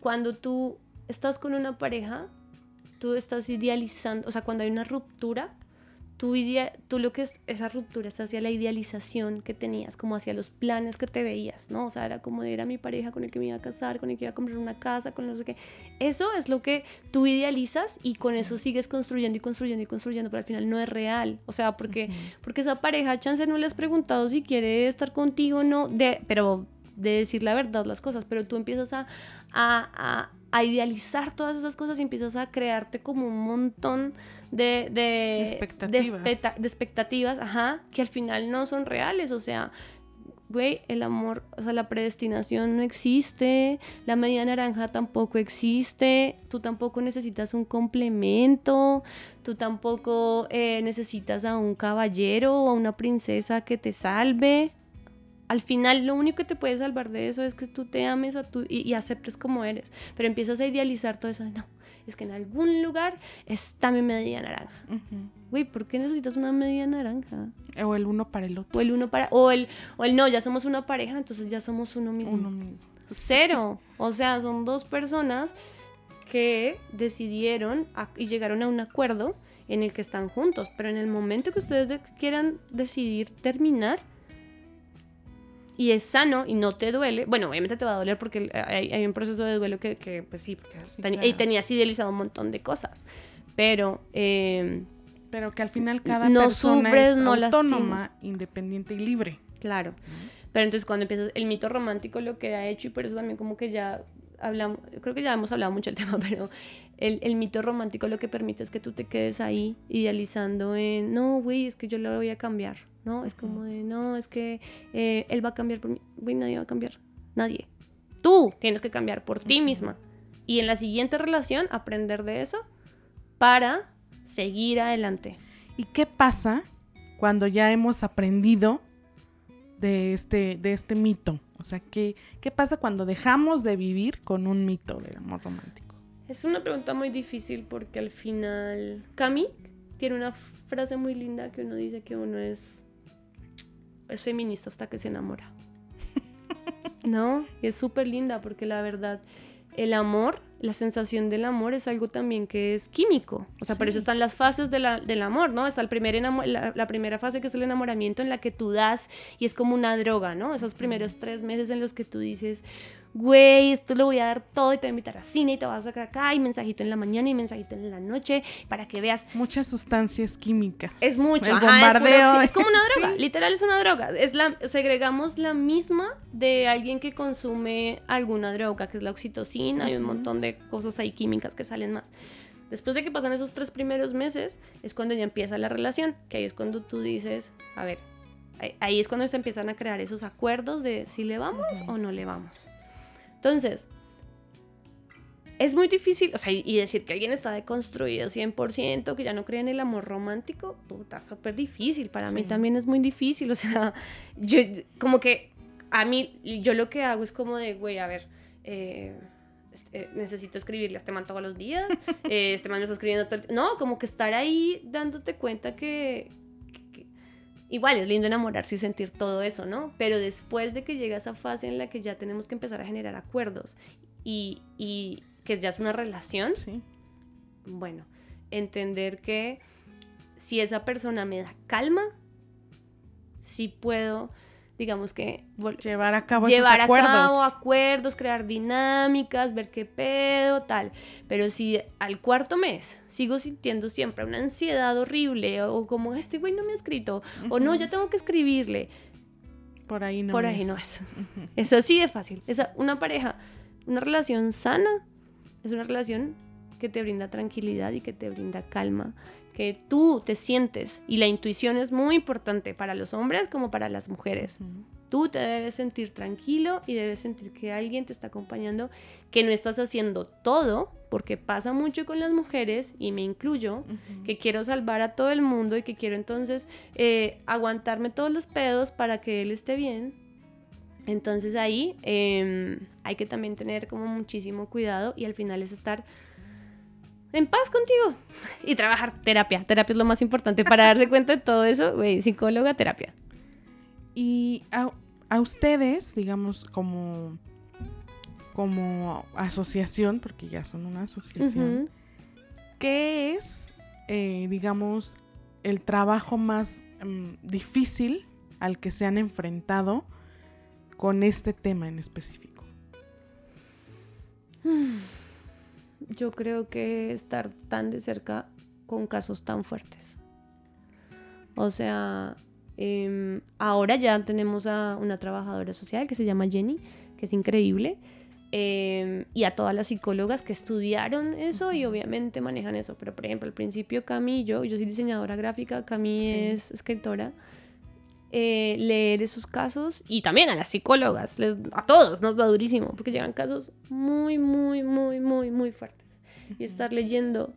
Speaker 4: cuando tú estás con una pareja, tú estás idealizando, o sea, cuando hay una ruptura, tú, tú lo que es esa ruptura es hacia la idealización que tenías, como hacia los planes que te veías, ¿no? O sea, era como era mi pareja con el que me iba a casar, con el que iba a comprar una casa, con no sé qué. Eso es lo que tú idealizas y con eso sigues construyendo y construyendo y construyendo, pero al final no es real. O sea, porque, porque esa pareja, chance no le has preguntado si quiere estar contigo o no, de, pero de decir la verdad las cosas, pero tú empiezas a, a, a idealizar todas esas cosas y empiezas a crearte como un montón de, de,
Speaker 3: expectativas.
Speaker 4: De, expectativas, ajá, que al final no son reales, o sea, güey, el amor, o sea, la predestinación no existe, la media naranja tampoco existe, tú tampoco necesitas un complemento, tú tampoco eh, necesitas a un caballero o a una princesa que te salve. Al final, lo único que te puede salvar de eso es que tú te ames a tú y, y aceptes como eres. Pero empiezas a idealizar todo eso. No, es que en algún lugar está mi media naranja. Güey, ¿por qué necesitas una media naranja?
Speaker 3: O el uno para el otro.
Speaker 4: O el uno para, o el, o el no, ya somos una pareja, entonces ya somos uno mismo.
Speaker 3: Uno mismo.
Speaker 4: Cero. O sea, son dos personas que decidieron y llegaron a un acuerdo en el que están juntos, pero en el momento que ustedes quieran decidir terminar, y es sano y no te duele, bueno, obviamente te va a doler porque hay, un proceso de duelo que, que pues sí, porque y tenías idealizado un montón de cosas, pero... Em,
Speaker 3: pero que al final cada no persona sufres, es no autónoma, independiente y libre.
Speaker 4: Claro. Pero entonces cuando empiezas el mito romántico lo que ha hecho y por eso también como que ya hablamos, creo que ya hemos hablado mucho del *laughs* tema, pero el, el, mito romántico lo que permite es que tú te quedes ahí idealizando en, no, güey, es que yo lo voy a cambiar, ¿no? Es como de, no, es que eh, él va a cambiar por mí, güey, nadie va a cambiar, nadie. Tú tienes que cambiar por ti misma. Y en la siguiente relación aprender de eso para seguir adelante.
Speaker 3: ¿Y qué pasa cuando ya hemos aprendido de este, de este mito? O sea, ¿qué, ¿qué pasa cuando dejamos de vivir con un mito del amor romántico?
Speaker 4: Es una pregunta muy difícil porque al final Cami tiene una frase muy linda que uno dice que uno es, es feminista hasta que se enamora. *laughs* ¿No? Y es súper linda porque la verdad el amor, la sensación del amor es algo también que es químico. O sea, por eso están las fases del amor, ¿no? Está el primer la, la, primera fase que es el enamoramiento en la que tú das y es como una droga, ¿no? Esos primeros tres meses en los que tú dices, güey, esto lo voy a dar todo y te voy a invitar a cine y te vas a sacar acá y mensajito en la mañana y mensajito en la noche para que veas.
Speaker 3: Muchas sustancias químicas.
Speaker 4: Es mucho, bombardeo. Es, como una droga, *laughs* literal es una droga. Es la, segregamos la misma de alguien que consume alguna droga, que es la oxitocina, hay un montón de cosas ahí químicas que salen más. Después de que pasan esos tres primeros meses, es cuando ya empieza la relación, que ahí es cuando tú dices, a ver, ahí es cuando se empiezan a crear esos acuerdos de si le vamos o no le vamos. Entonces, es muy difícil, o sea, y decir que alguien está deconstruido 100%, que ya no cree en el amor romántico, puta, súper difícil. Para mí también es muy difícil, o sea, *laughs* yo como que a mí, yo lo que hago es como de, güey, a ver, eh, este, eh, necesito escribirle a este man todos los días, *laughs* eh, este man me está escribiendo todo el No, como que estar ahí dándote cuenta que, que- Igual es lindo enamorarse y sentir todo eso, ¿no? Pero después de que llega esa fase en la que ya tenemos que empezar a generar acuerdos y, y que ya es una relación,
Speaker 3: Sí.
Speaker 4: bueno, entender que si esa persona me da calma, sí puedo, digamos que,
Speaker 3: Llevar a cabo
Speaker 4: llevar
Speaker 3: esos
Speaker 4: a
Speaker 3: acuerdos.
Speaker 4: cabo acuerdos, crear dinámicas, ver qué pedo, tal. Pero si al cuarto mes sigo sintiendo siempre una ansiedad horrible, o como este güey no me ha escrito, o no, ya tengo que escribirle,
Speaker 3: Por ahí no
Speaker 4: por
Speaker 3: es.
Speaker 4: ahí no es. Es así de fácil. Esa, una pareja, una relación sana, es una relación que te brinda tranquilidad y que te brinda calma, que tú te sientes. Y la intuición es muy importante para los hombres como para las mujeres. Tú te debes sentir tranquilo y debes sentir que alguien te está acompañando, que no estás haciendo todo, porque pasa mucho con las mujeres, y me incluyo, que quiero salvar a todo el mundo y que quiero entonces eh, aguantarme todos los pedos para que él esté bien. Entonces ahí eh, hay que también tener como muchísimo cuidado y al final es estar en paz contigo y trabajar terapia. Terapia es lo más importante para darse *laughs* cuenta de todo eso, güey, psicóloga, terapia.
Speaker 3: Y a, a ustedes, digamos, como, como asociación, porque ya son una asociación. ¿qué es, eh, digamos, el trabajo más mm, difícil al que se han enfrentado con este tema en específico? *sighs* *laughs*
Speaker 4: Yo creo que estar tan de cerca con casos tan fuertes. O sea, em, ahora ya tenemos a una trabajadora social que se llama Jenny, que es increíble, em, y a todas las psicólogas que estudiaron eso y obviamente manejan eso. Pero, por ejemplo, al principio Cami yo, yo soy diseñadora gráfica, Cami
Speaker 3: Sí.
Speaker 4: es escritora, eh, leer esos casos y también a las psicólogas, les- a todos nos da durísimo, porque llegan casos muy, muy, muy, muy, muy fuertes. Y estar leyendo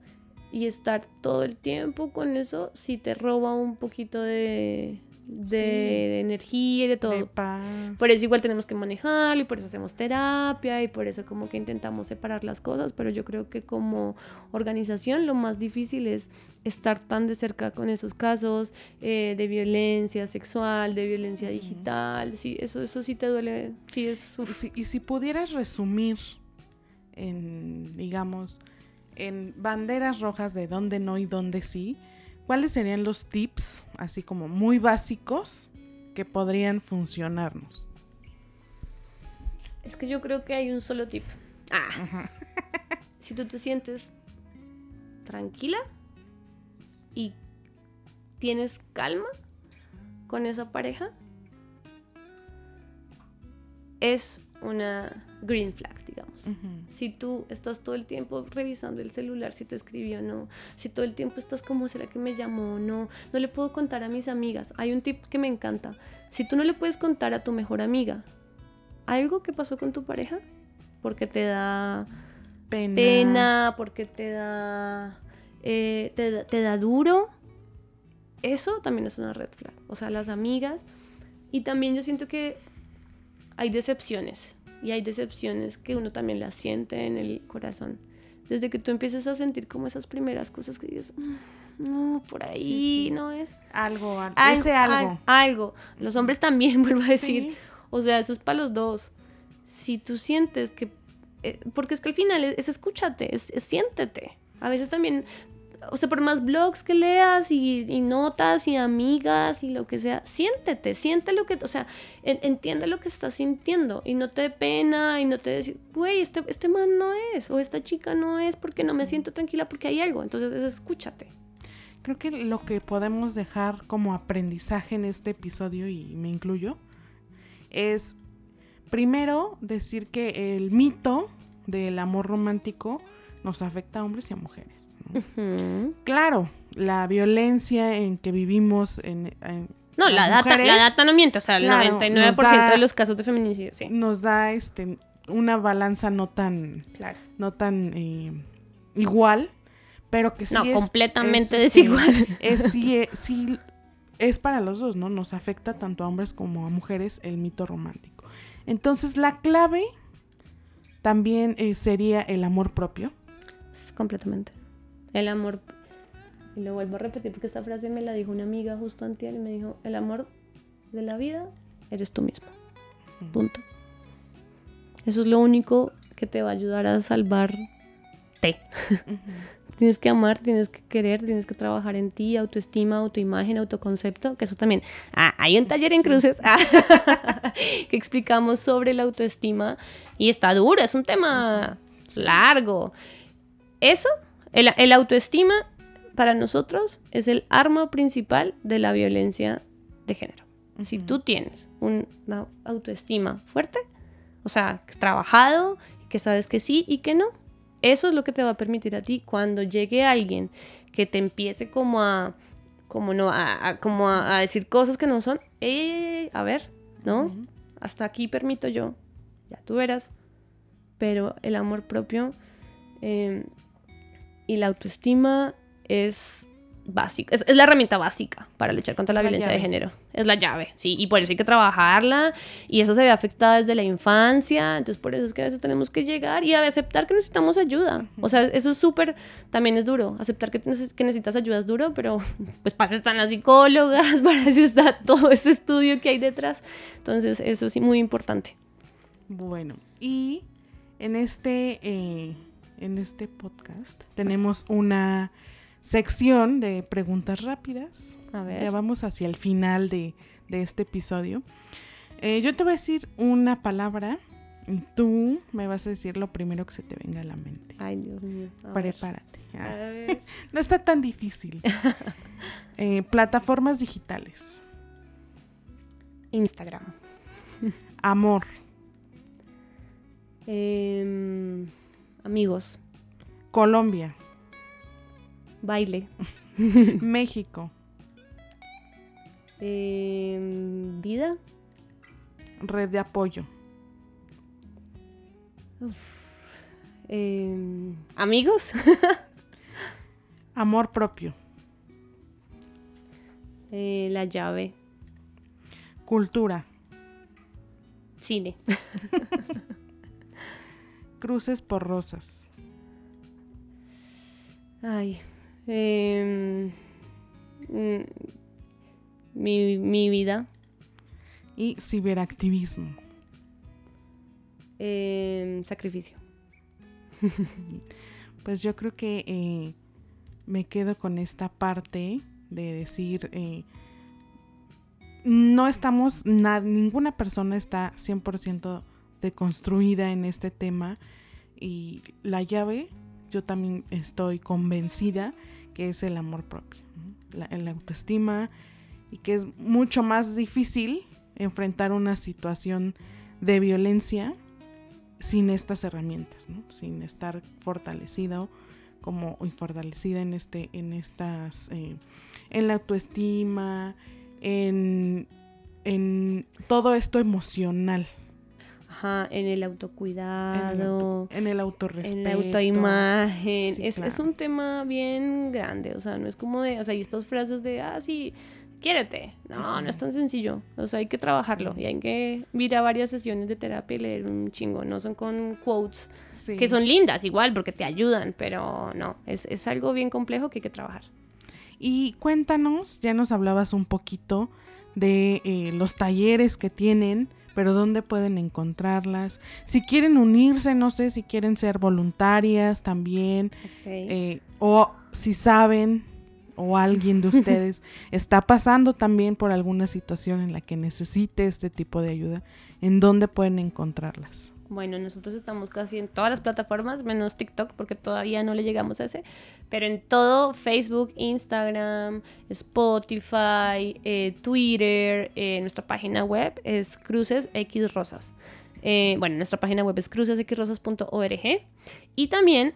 Speaker 4: y estar todo el tiempo con eso, sí te roba un poquito de, de,
Speaker 3: Sí.
Speaker 4: de energía y de todo.
Speaker 3: De paz.
Speaker 4: Por eso igual tenemos que manejarlo y por eso hacemos terapia y por eso como que intentamos separar las cosas, pero yo creo que como organización lo más difícil es estar tan de cerca con esos casos eh, de violencia sexual, de violencia digital, sí, eso, eso sí te duele, sí es...
Speaker 3: Y
Speaker 4: uf.
Speaker 3: si, y si pudieras resumir en, digamos, en banderas rojas de dónde no y dónde sí, ¿cuáles serían los tips, así como muy básicos, que podrían funcionarnos?
Speaker 4: Es que yo creo que hay un solo tip. Ah. *laughs* si tú te sientes tranquila y tienes calma con esa pareja, es una green flag, digamos. Si tú estás todo el tiempo revisando el celular, si te escribió o no, si todo el tiempo estás como, ¿será que me llamó o no? No le puedo contar a mis amigas. Hay un tip que me encanta. Si tú no le puedes contar a tu mejor amiga algo que pasó con tu pareja, porque te da
Speaker 3: Pena.
Speaker 4: pena, porque te da, eh, te, da- te da duro, eso también es una red flag. O sea, las amigas. Y también yo siento que hay decepciones. Y hay decepciones que uno también las siente en el corazón. Desde que tú empieces a sentir como esas primeras cosas que dices, "Mm, no, por ahí
Speaker 3: Sí, sí.
Speaker 4: no es.
Speaker 3: Algo, al-
Speaker 4: Algo,
Speaker 3: ese algo.
Speaker 4: al- algo. Los hombres también, *laughs* vuelvo a decir.
Speaker 3: Sí.
Speaker 4: O sea, eso es para los dos. Si tú sientes que... eh, porque es que al final es, es escúchate, es, es siéntete. A veces también, o sea, por más blogs que leas y, y notas y amigas y lo que sea, siéntete, siente lo que, o sea, en- entiende lo que estás sintiendo y no te dé pena y no te decir, güey, este, este man no es, o esta chica no es porque no me siento tranquila porque hay algo. Entonces, es escúchate.
Speaker 3: Creo que lo que podemos dejar como aprendizaje en este episodio, y me incluyo, es primero decir que el mito del amor romántico nos afecta a hombres y a mujeres. Claro, la violencia en que vivimos en, en
Speaker 4: No,
Speaker 3: las
Speaker 4: la data, la data no miente, o sea, el
Speaker 3: Claro,
Speaker 4: 99%
Speaker 3: nos da-
Speaker 4: de los casos de feminicidio, sí.
Speaker 3: nos da este una balanza no tan
Speaker 4: Claro.
Speaker 3: no tan eh, igual, pero que sí
Speaker 4: No,
Speaker 3: es
Speaker 4: completamente
Speaker 3: es, este,
Speaker 4: desigual.
Speaker 3: Es sí, eh, sí es para los dos, ¿no? Nos afecta tanto a hombres como a mujeres el mito romántico. Entonces, la clave también eh, sería el amor propio.
Speaker 4: Completamente. El amor, y lo vuelvo a repetir porque esta frase me la dijo una amiga justo antes y me dijo, el amor de la vida eres tú mismo. Punto. Eso es lo único que te va a ayudar a salvarte. *laughs* tienes que amar, tienes que querer, tienes que trabajar en ti, autoestima, autoimagen, autoconcepto, que eso también. Ah, hay un taller en cruces ah, *laughs* que explicamos sobre la autoestima y está duro, es un tema largo. Eso, el, autoestima para nosotros es el arma principal de la violencia de género. Si tú tienes una autoestima fuerte, o sea, trabajado, que sabes que sí y que no, eso es lo que te va a permitir a ti cuando llegue alguien que te empiece como a, como no, a, como a, decir cosas que no son, eh, a ver, ¿no? Hasta aquí permito yo, ya tú verás. Pero el amor propio em, y la autoestima es básico, es, la herramienta básica para luchar contra la, violencia de género. Es la llave, sí, y por eso hay que trabajarla y eso se ve afectada desde la infancia, entonces por eso es que a veces tenemos que llegar y aceptar que necesitamos ayuda. O sea, eso es súper, también es duro, aceptar que, que, necesitas ayuda es duro, pero *laughs* pues para eso están las psicólogas, *laughs* para eso está todo este estudio que hay detrás. Entonces eso sí, muy importante.
Speaker 3: Bueno, y en este, eh, en este podcast tenemos una sección de preguntas rápidas. A ver. Ya vamos hacia el final de, este episodio. Eh, yo te voy a decir una palabra y tú me vas a decir lo primero que se te venga a la mente.
Speaker 4: Ay, Dios mío.
Speaker 3: Prepárate. *laughs* no está tan difícil. *laughs* Eh, plataformas digitales.
Speaker 4: Instagram.
Speaker 3: Amor.
Speaker 4: Em, amigos.
Speaker 3: Colombia.
Speaker 4: Baile. *laughs*
Speaker 3: México.
Speaker 4: Em, vida.
Speaker 3: Red de apoyo.
Speaker 4: Em, amigos. *laughs*
Speaker 3: Amor propio.
Speaker 4: Eh, la llave.
Speaker 3: Cultura.
Speaker 4: Cine. *laughs*
Speaker 3: Cruces por rosas.
Speaker 4: Ay, Em, mm, mi, vida.
Speaker 3: Y ciberactivismo.
Speaker 4: Em, sacrificio. *laughs*
Speaker 3: pues yo creo que eh, me quedo con esta parte de decir, eh, no estamos, ninguna persona está 100% deconstruida en este tema y la llave, yo también estoy convencida que es el amor propio, la, autoestima y que es mucho más difícil enfrentar una situación de violencia sin estas herramientas, sin estar fortalecido como fortalecida en este, en estas, eh, en la autoestima, en, en todo esto emocional,
Speaker 4: en el autocuidado.
Speaker 3: En el, autorrespeto.
Speaker 4: En la autoimagen. es, un tema bien grande, o sea, no es como de, o sea, y estas frases de, ah, sí, quiérete. No, no es tan sencillo. O sea, hay que trabajarlo y hay que ir a varias sesiones de terapia y leer un chingo. No son con quotes que son lindas igual porque te ayudan, pero no, es, algo bien complejo que hay que trabajar.
Speaker 3: Y cuéntanos, ya nos hablabas un poquito de eh, los talleres que tienen pero dónde pueden encontrarlas. Si quieren unirse, no sé si quieren ser voluntarias también, eh, o si saben o alguien de *laughs* ustedes está pasando también por alguna situación en la que necesite este tipo de ayuda, ¿en dónde pueden encontrarlas?
Speaker 4: Bueno, nosotros estamos casi en todas las plataformas, menos TikTok, porque todavía no le llegamos a ese, pero en todo, Facebook, Instagram, Spotify, eh, Twitter, eh, nuestra página web es Cruces X Rosas. Eh, bueno, nuestra página web es crucesxrosas.org y también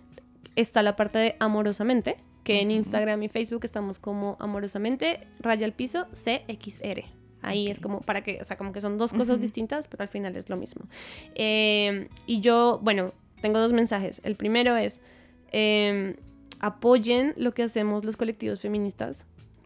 Speaker 4: está la parte de Amorosamente, que en Instagram y Facebook estamos como Amorosamente, raya al piso, CXR. Ahí es como para que, o sea, como que son dos cosas distintas, pero al final es lo mismo. Em, y yo, bueno, tengo dos mensajes. El primero es, em, apoyen lo que hacemos los colectivos feministas,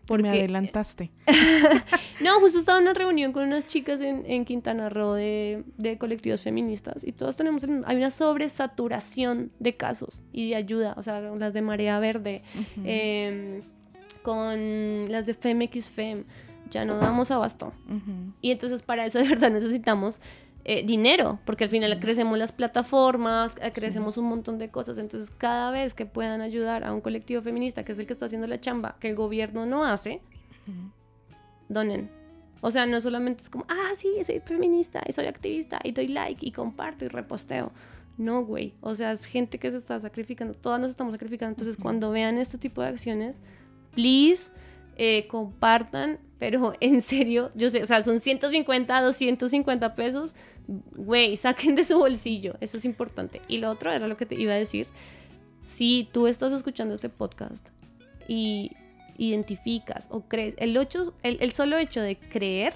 Speaker 3: Me adelantaste. *laughs*
Speaker 4: no, justo estaba en una reunión con unas chicas en, en Quintana Roo de, de, colectivos feministas y todas tenemos, hay una sobresaturación de casos y de ayuda, o sea, las de Marea Verde, em, con las de FemX Fem, ya no damos abasto. Y entonces para eso de verdad necesitamos eh, dinero, porque al final crecemos las plataformas, eh, crecemos un montón de cosas. Entonces, cada vez que puedan ayudar a un colectivo feminista, que es el que está haciendo la chamba, que el gobierno no hace, donen. O sea, no solamente es como, ah, sí, soy feminista y soy activista y doy like y comparto y reposteo. No, güey. O sea, es gente que se está sacrificando. Todas nos estamos sacrificando. Entonces, cuando vean este tipo de acciones, please eh, compartan, pero *laughs* en serio, yo sé, o sea, son 150, 250 pesos, güey, saquen de su bolsillo, eso es importante. Y lo otro era lo que te iba a decir, si tú estás escuchando este podcast y identificas o crees, el, ocho, el, solo hecho de creer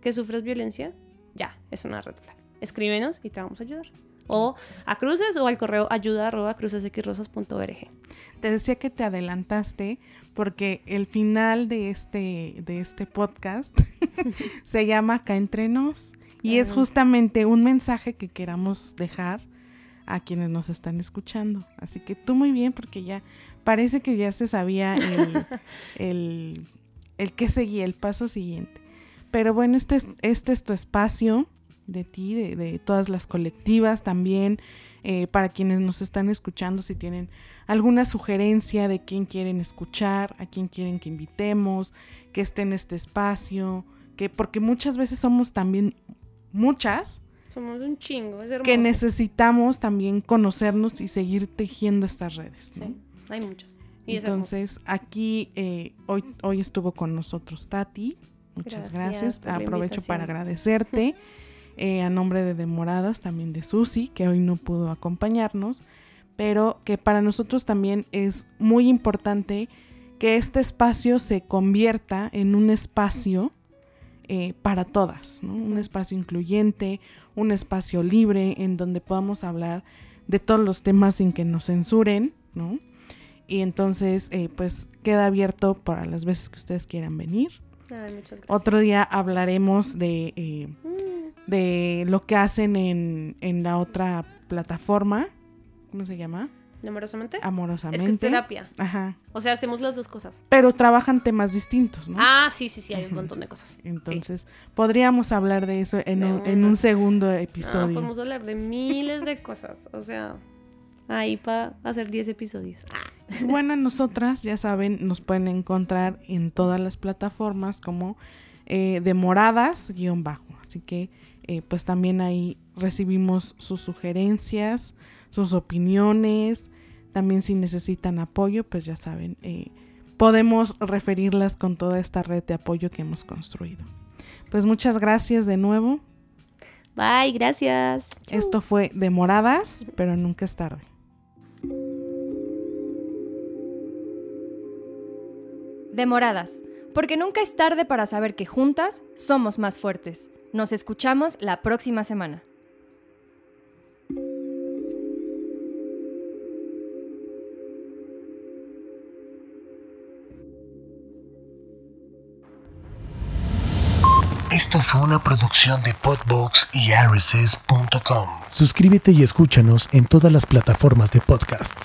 Speaker 4: que sufres violencia, ya, es una red flag. Escríbenos y te vamos a ayudar o a cruces o al correo ayuda arroba crucesxrosas.org.
Speaker 3: Te decía que te adelantaste porque el final de este, de este podcast *laughs* se llama Acá entre nos y es justamente un mensaje que queramos dejar a quienes nos están escuchando. Así que tú muy bien porque ya parece que ya se sabía el, *laughs* el, el que seguía, el paso siguiente. Pero bueno, este es, este es tu espacio de ti, de, todas las colectivas también, eh, para quienes nos están escuchando, si tienen alguna sugerencia de quién quieren escuchar, a quién quieren que invitemos, que esté en este espacio, que porque muchas veces somos también muchas.
Speaker 4: Somos un chingo, es
Speaker 3: Que necesitamos también conocernos y seguir tejiendo estas redes. Sí,
Speaker 4: hay muchas.
Speaker 3: Entonces, aquí eh, hoy, hoy estuvo con nosotros Tati. Muchas gracias. Aprovecho para agradecerte. *laughs* Eh, a nombre de Demoradas, también de Susi, que hoy no pudo acompañarnos, pero que para nosotros también es muy importante que este espacio se convierta en un espacio eh, para todas, un espacio incluyente, un espacio libre en donde podamos hablar de todos los temas sin que nos censuren, ¿no? Y entonces, eh, pues queda abierto para las veces que ustedes quieran venir. Otro día hablaremos de mm de lo que hacen en, en la otra plataforma. ¿Cómo se llama?
Speaker 4: ¿Amorosamente?
Speaker 3: Amorosamente.
Speaker 4: Es que es terapia.
Speaker 3: Ajá.
Speaker 4: O sea, hacemos las dos cosas.
Speaker 3: Pero trabajan temas distintos, ¿no?
Speaker 4: Ah, sí, sí, sí, hay un montón de cosas.
Speaker 3: Entonces, podríamos hablar de eso en, un, en un segundo episodio. No,
Speaker 4: podemos hablar de miles de cosas. O sea, ahí para hacer 10 episodios.
Speaker 3: Bueno, nosotras, ya saben, nos pueden encontrar en todas las plataformas como eh, demoradas-bajo. Así que eh, pues también ahí recibimos sus sugerencias, sus opiniones, también si necesitan apoyo, pues ya saben, eh, podemos referirlas con toda esta red de apoyo que hemos construido. Pues muchas gracias de nuevo.
Speaker 4: Bye, gracias.
Speaker 3: Esto fue Demoradas, pero nunca es tarde.
Speaker 2: Demoradas, porque nunca es tarde para saber que juntas somos más fuertes. Nos escuchamos la próxima semana.
Speaker 1: Esto fue una producción de Podbox y RSS.com.
Speaker 5: Suscríbete y escúchanos en todas las plataformas de podcast.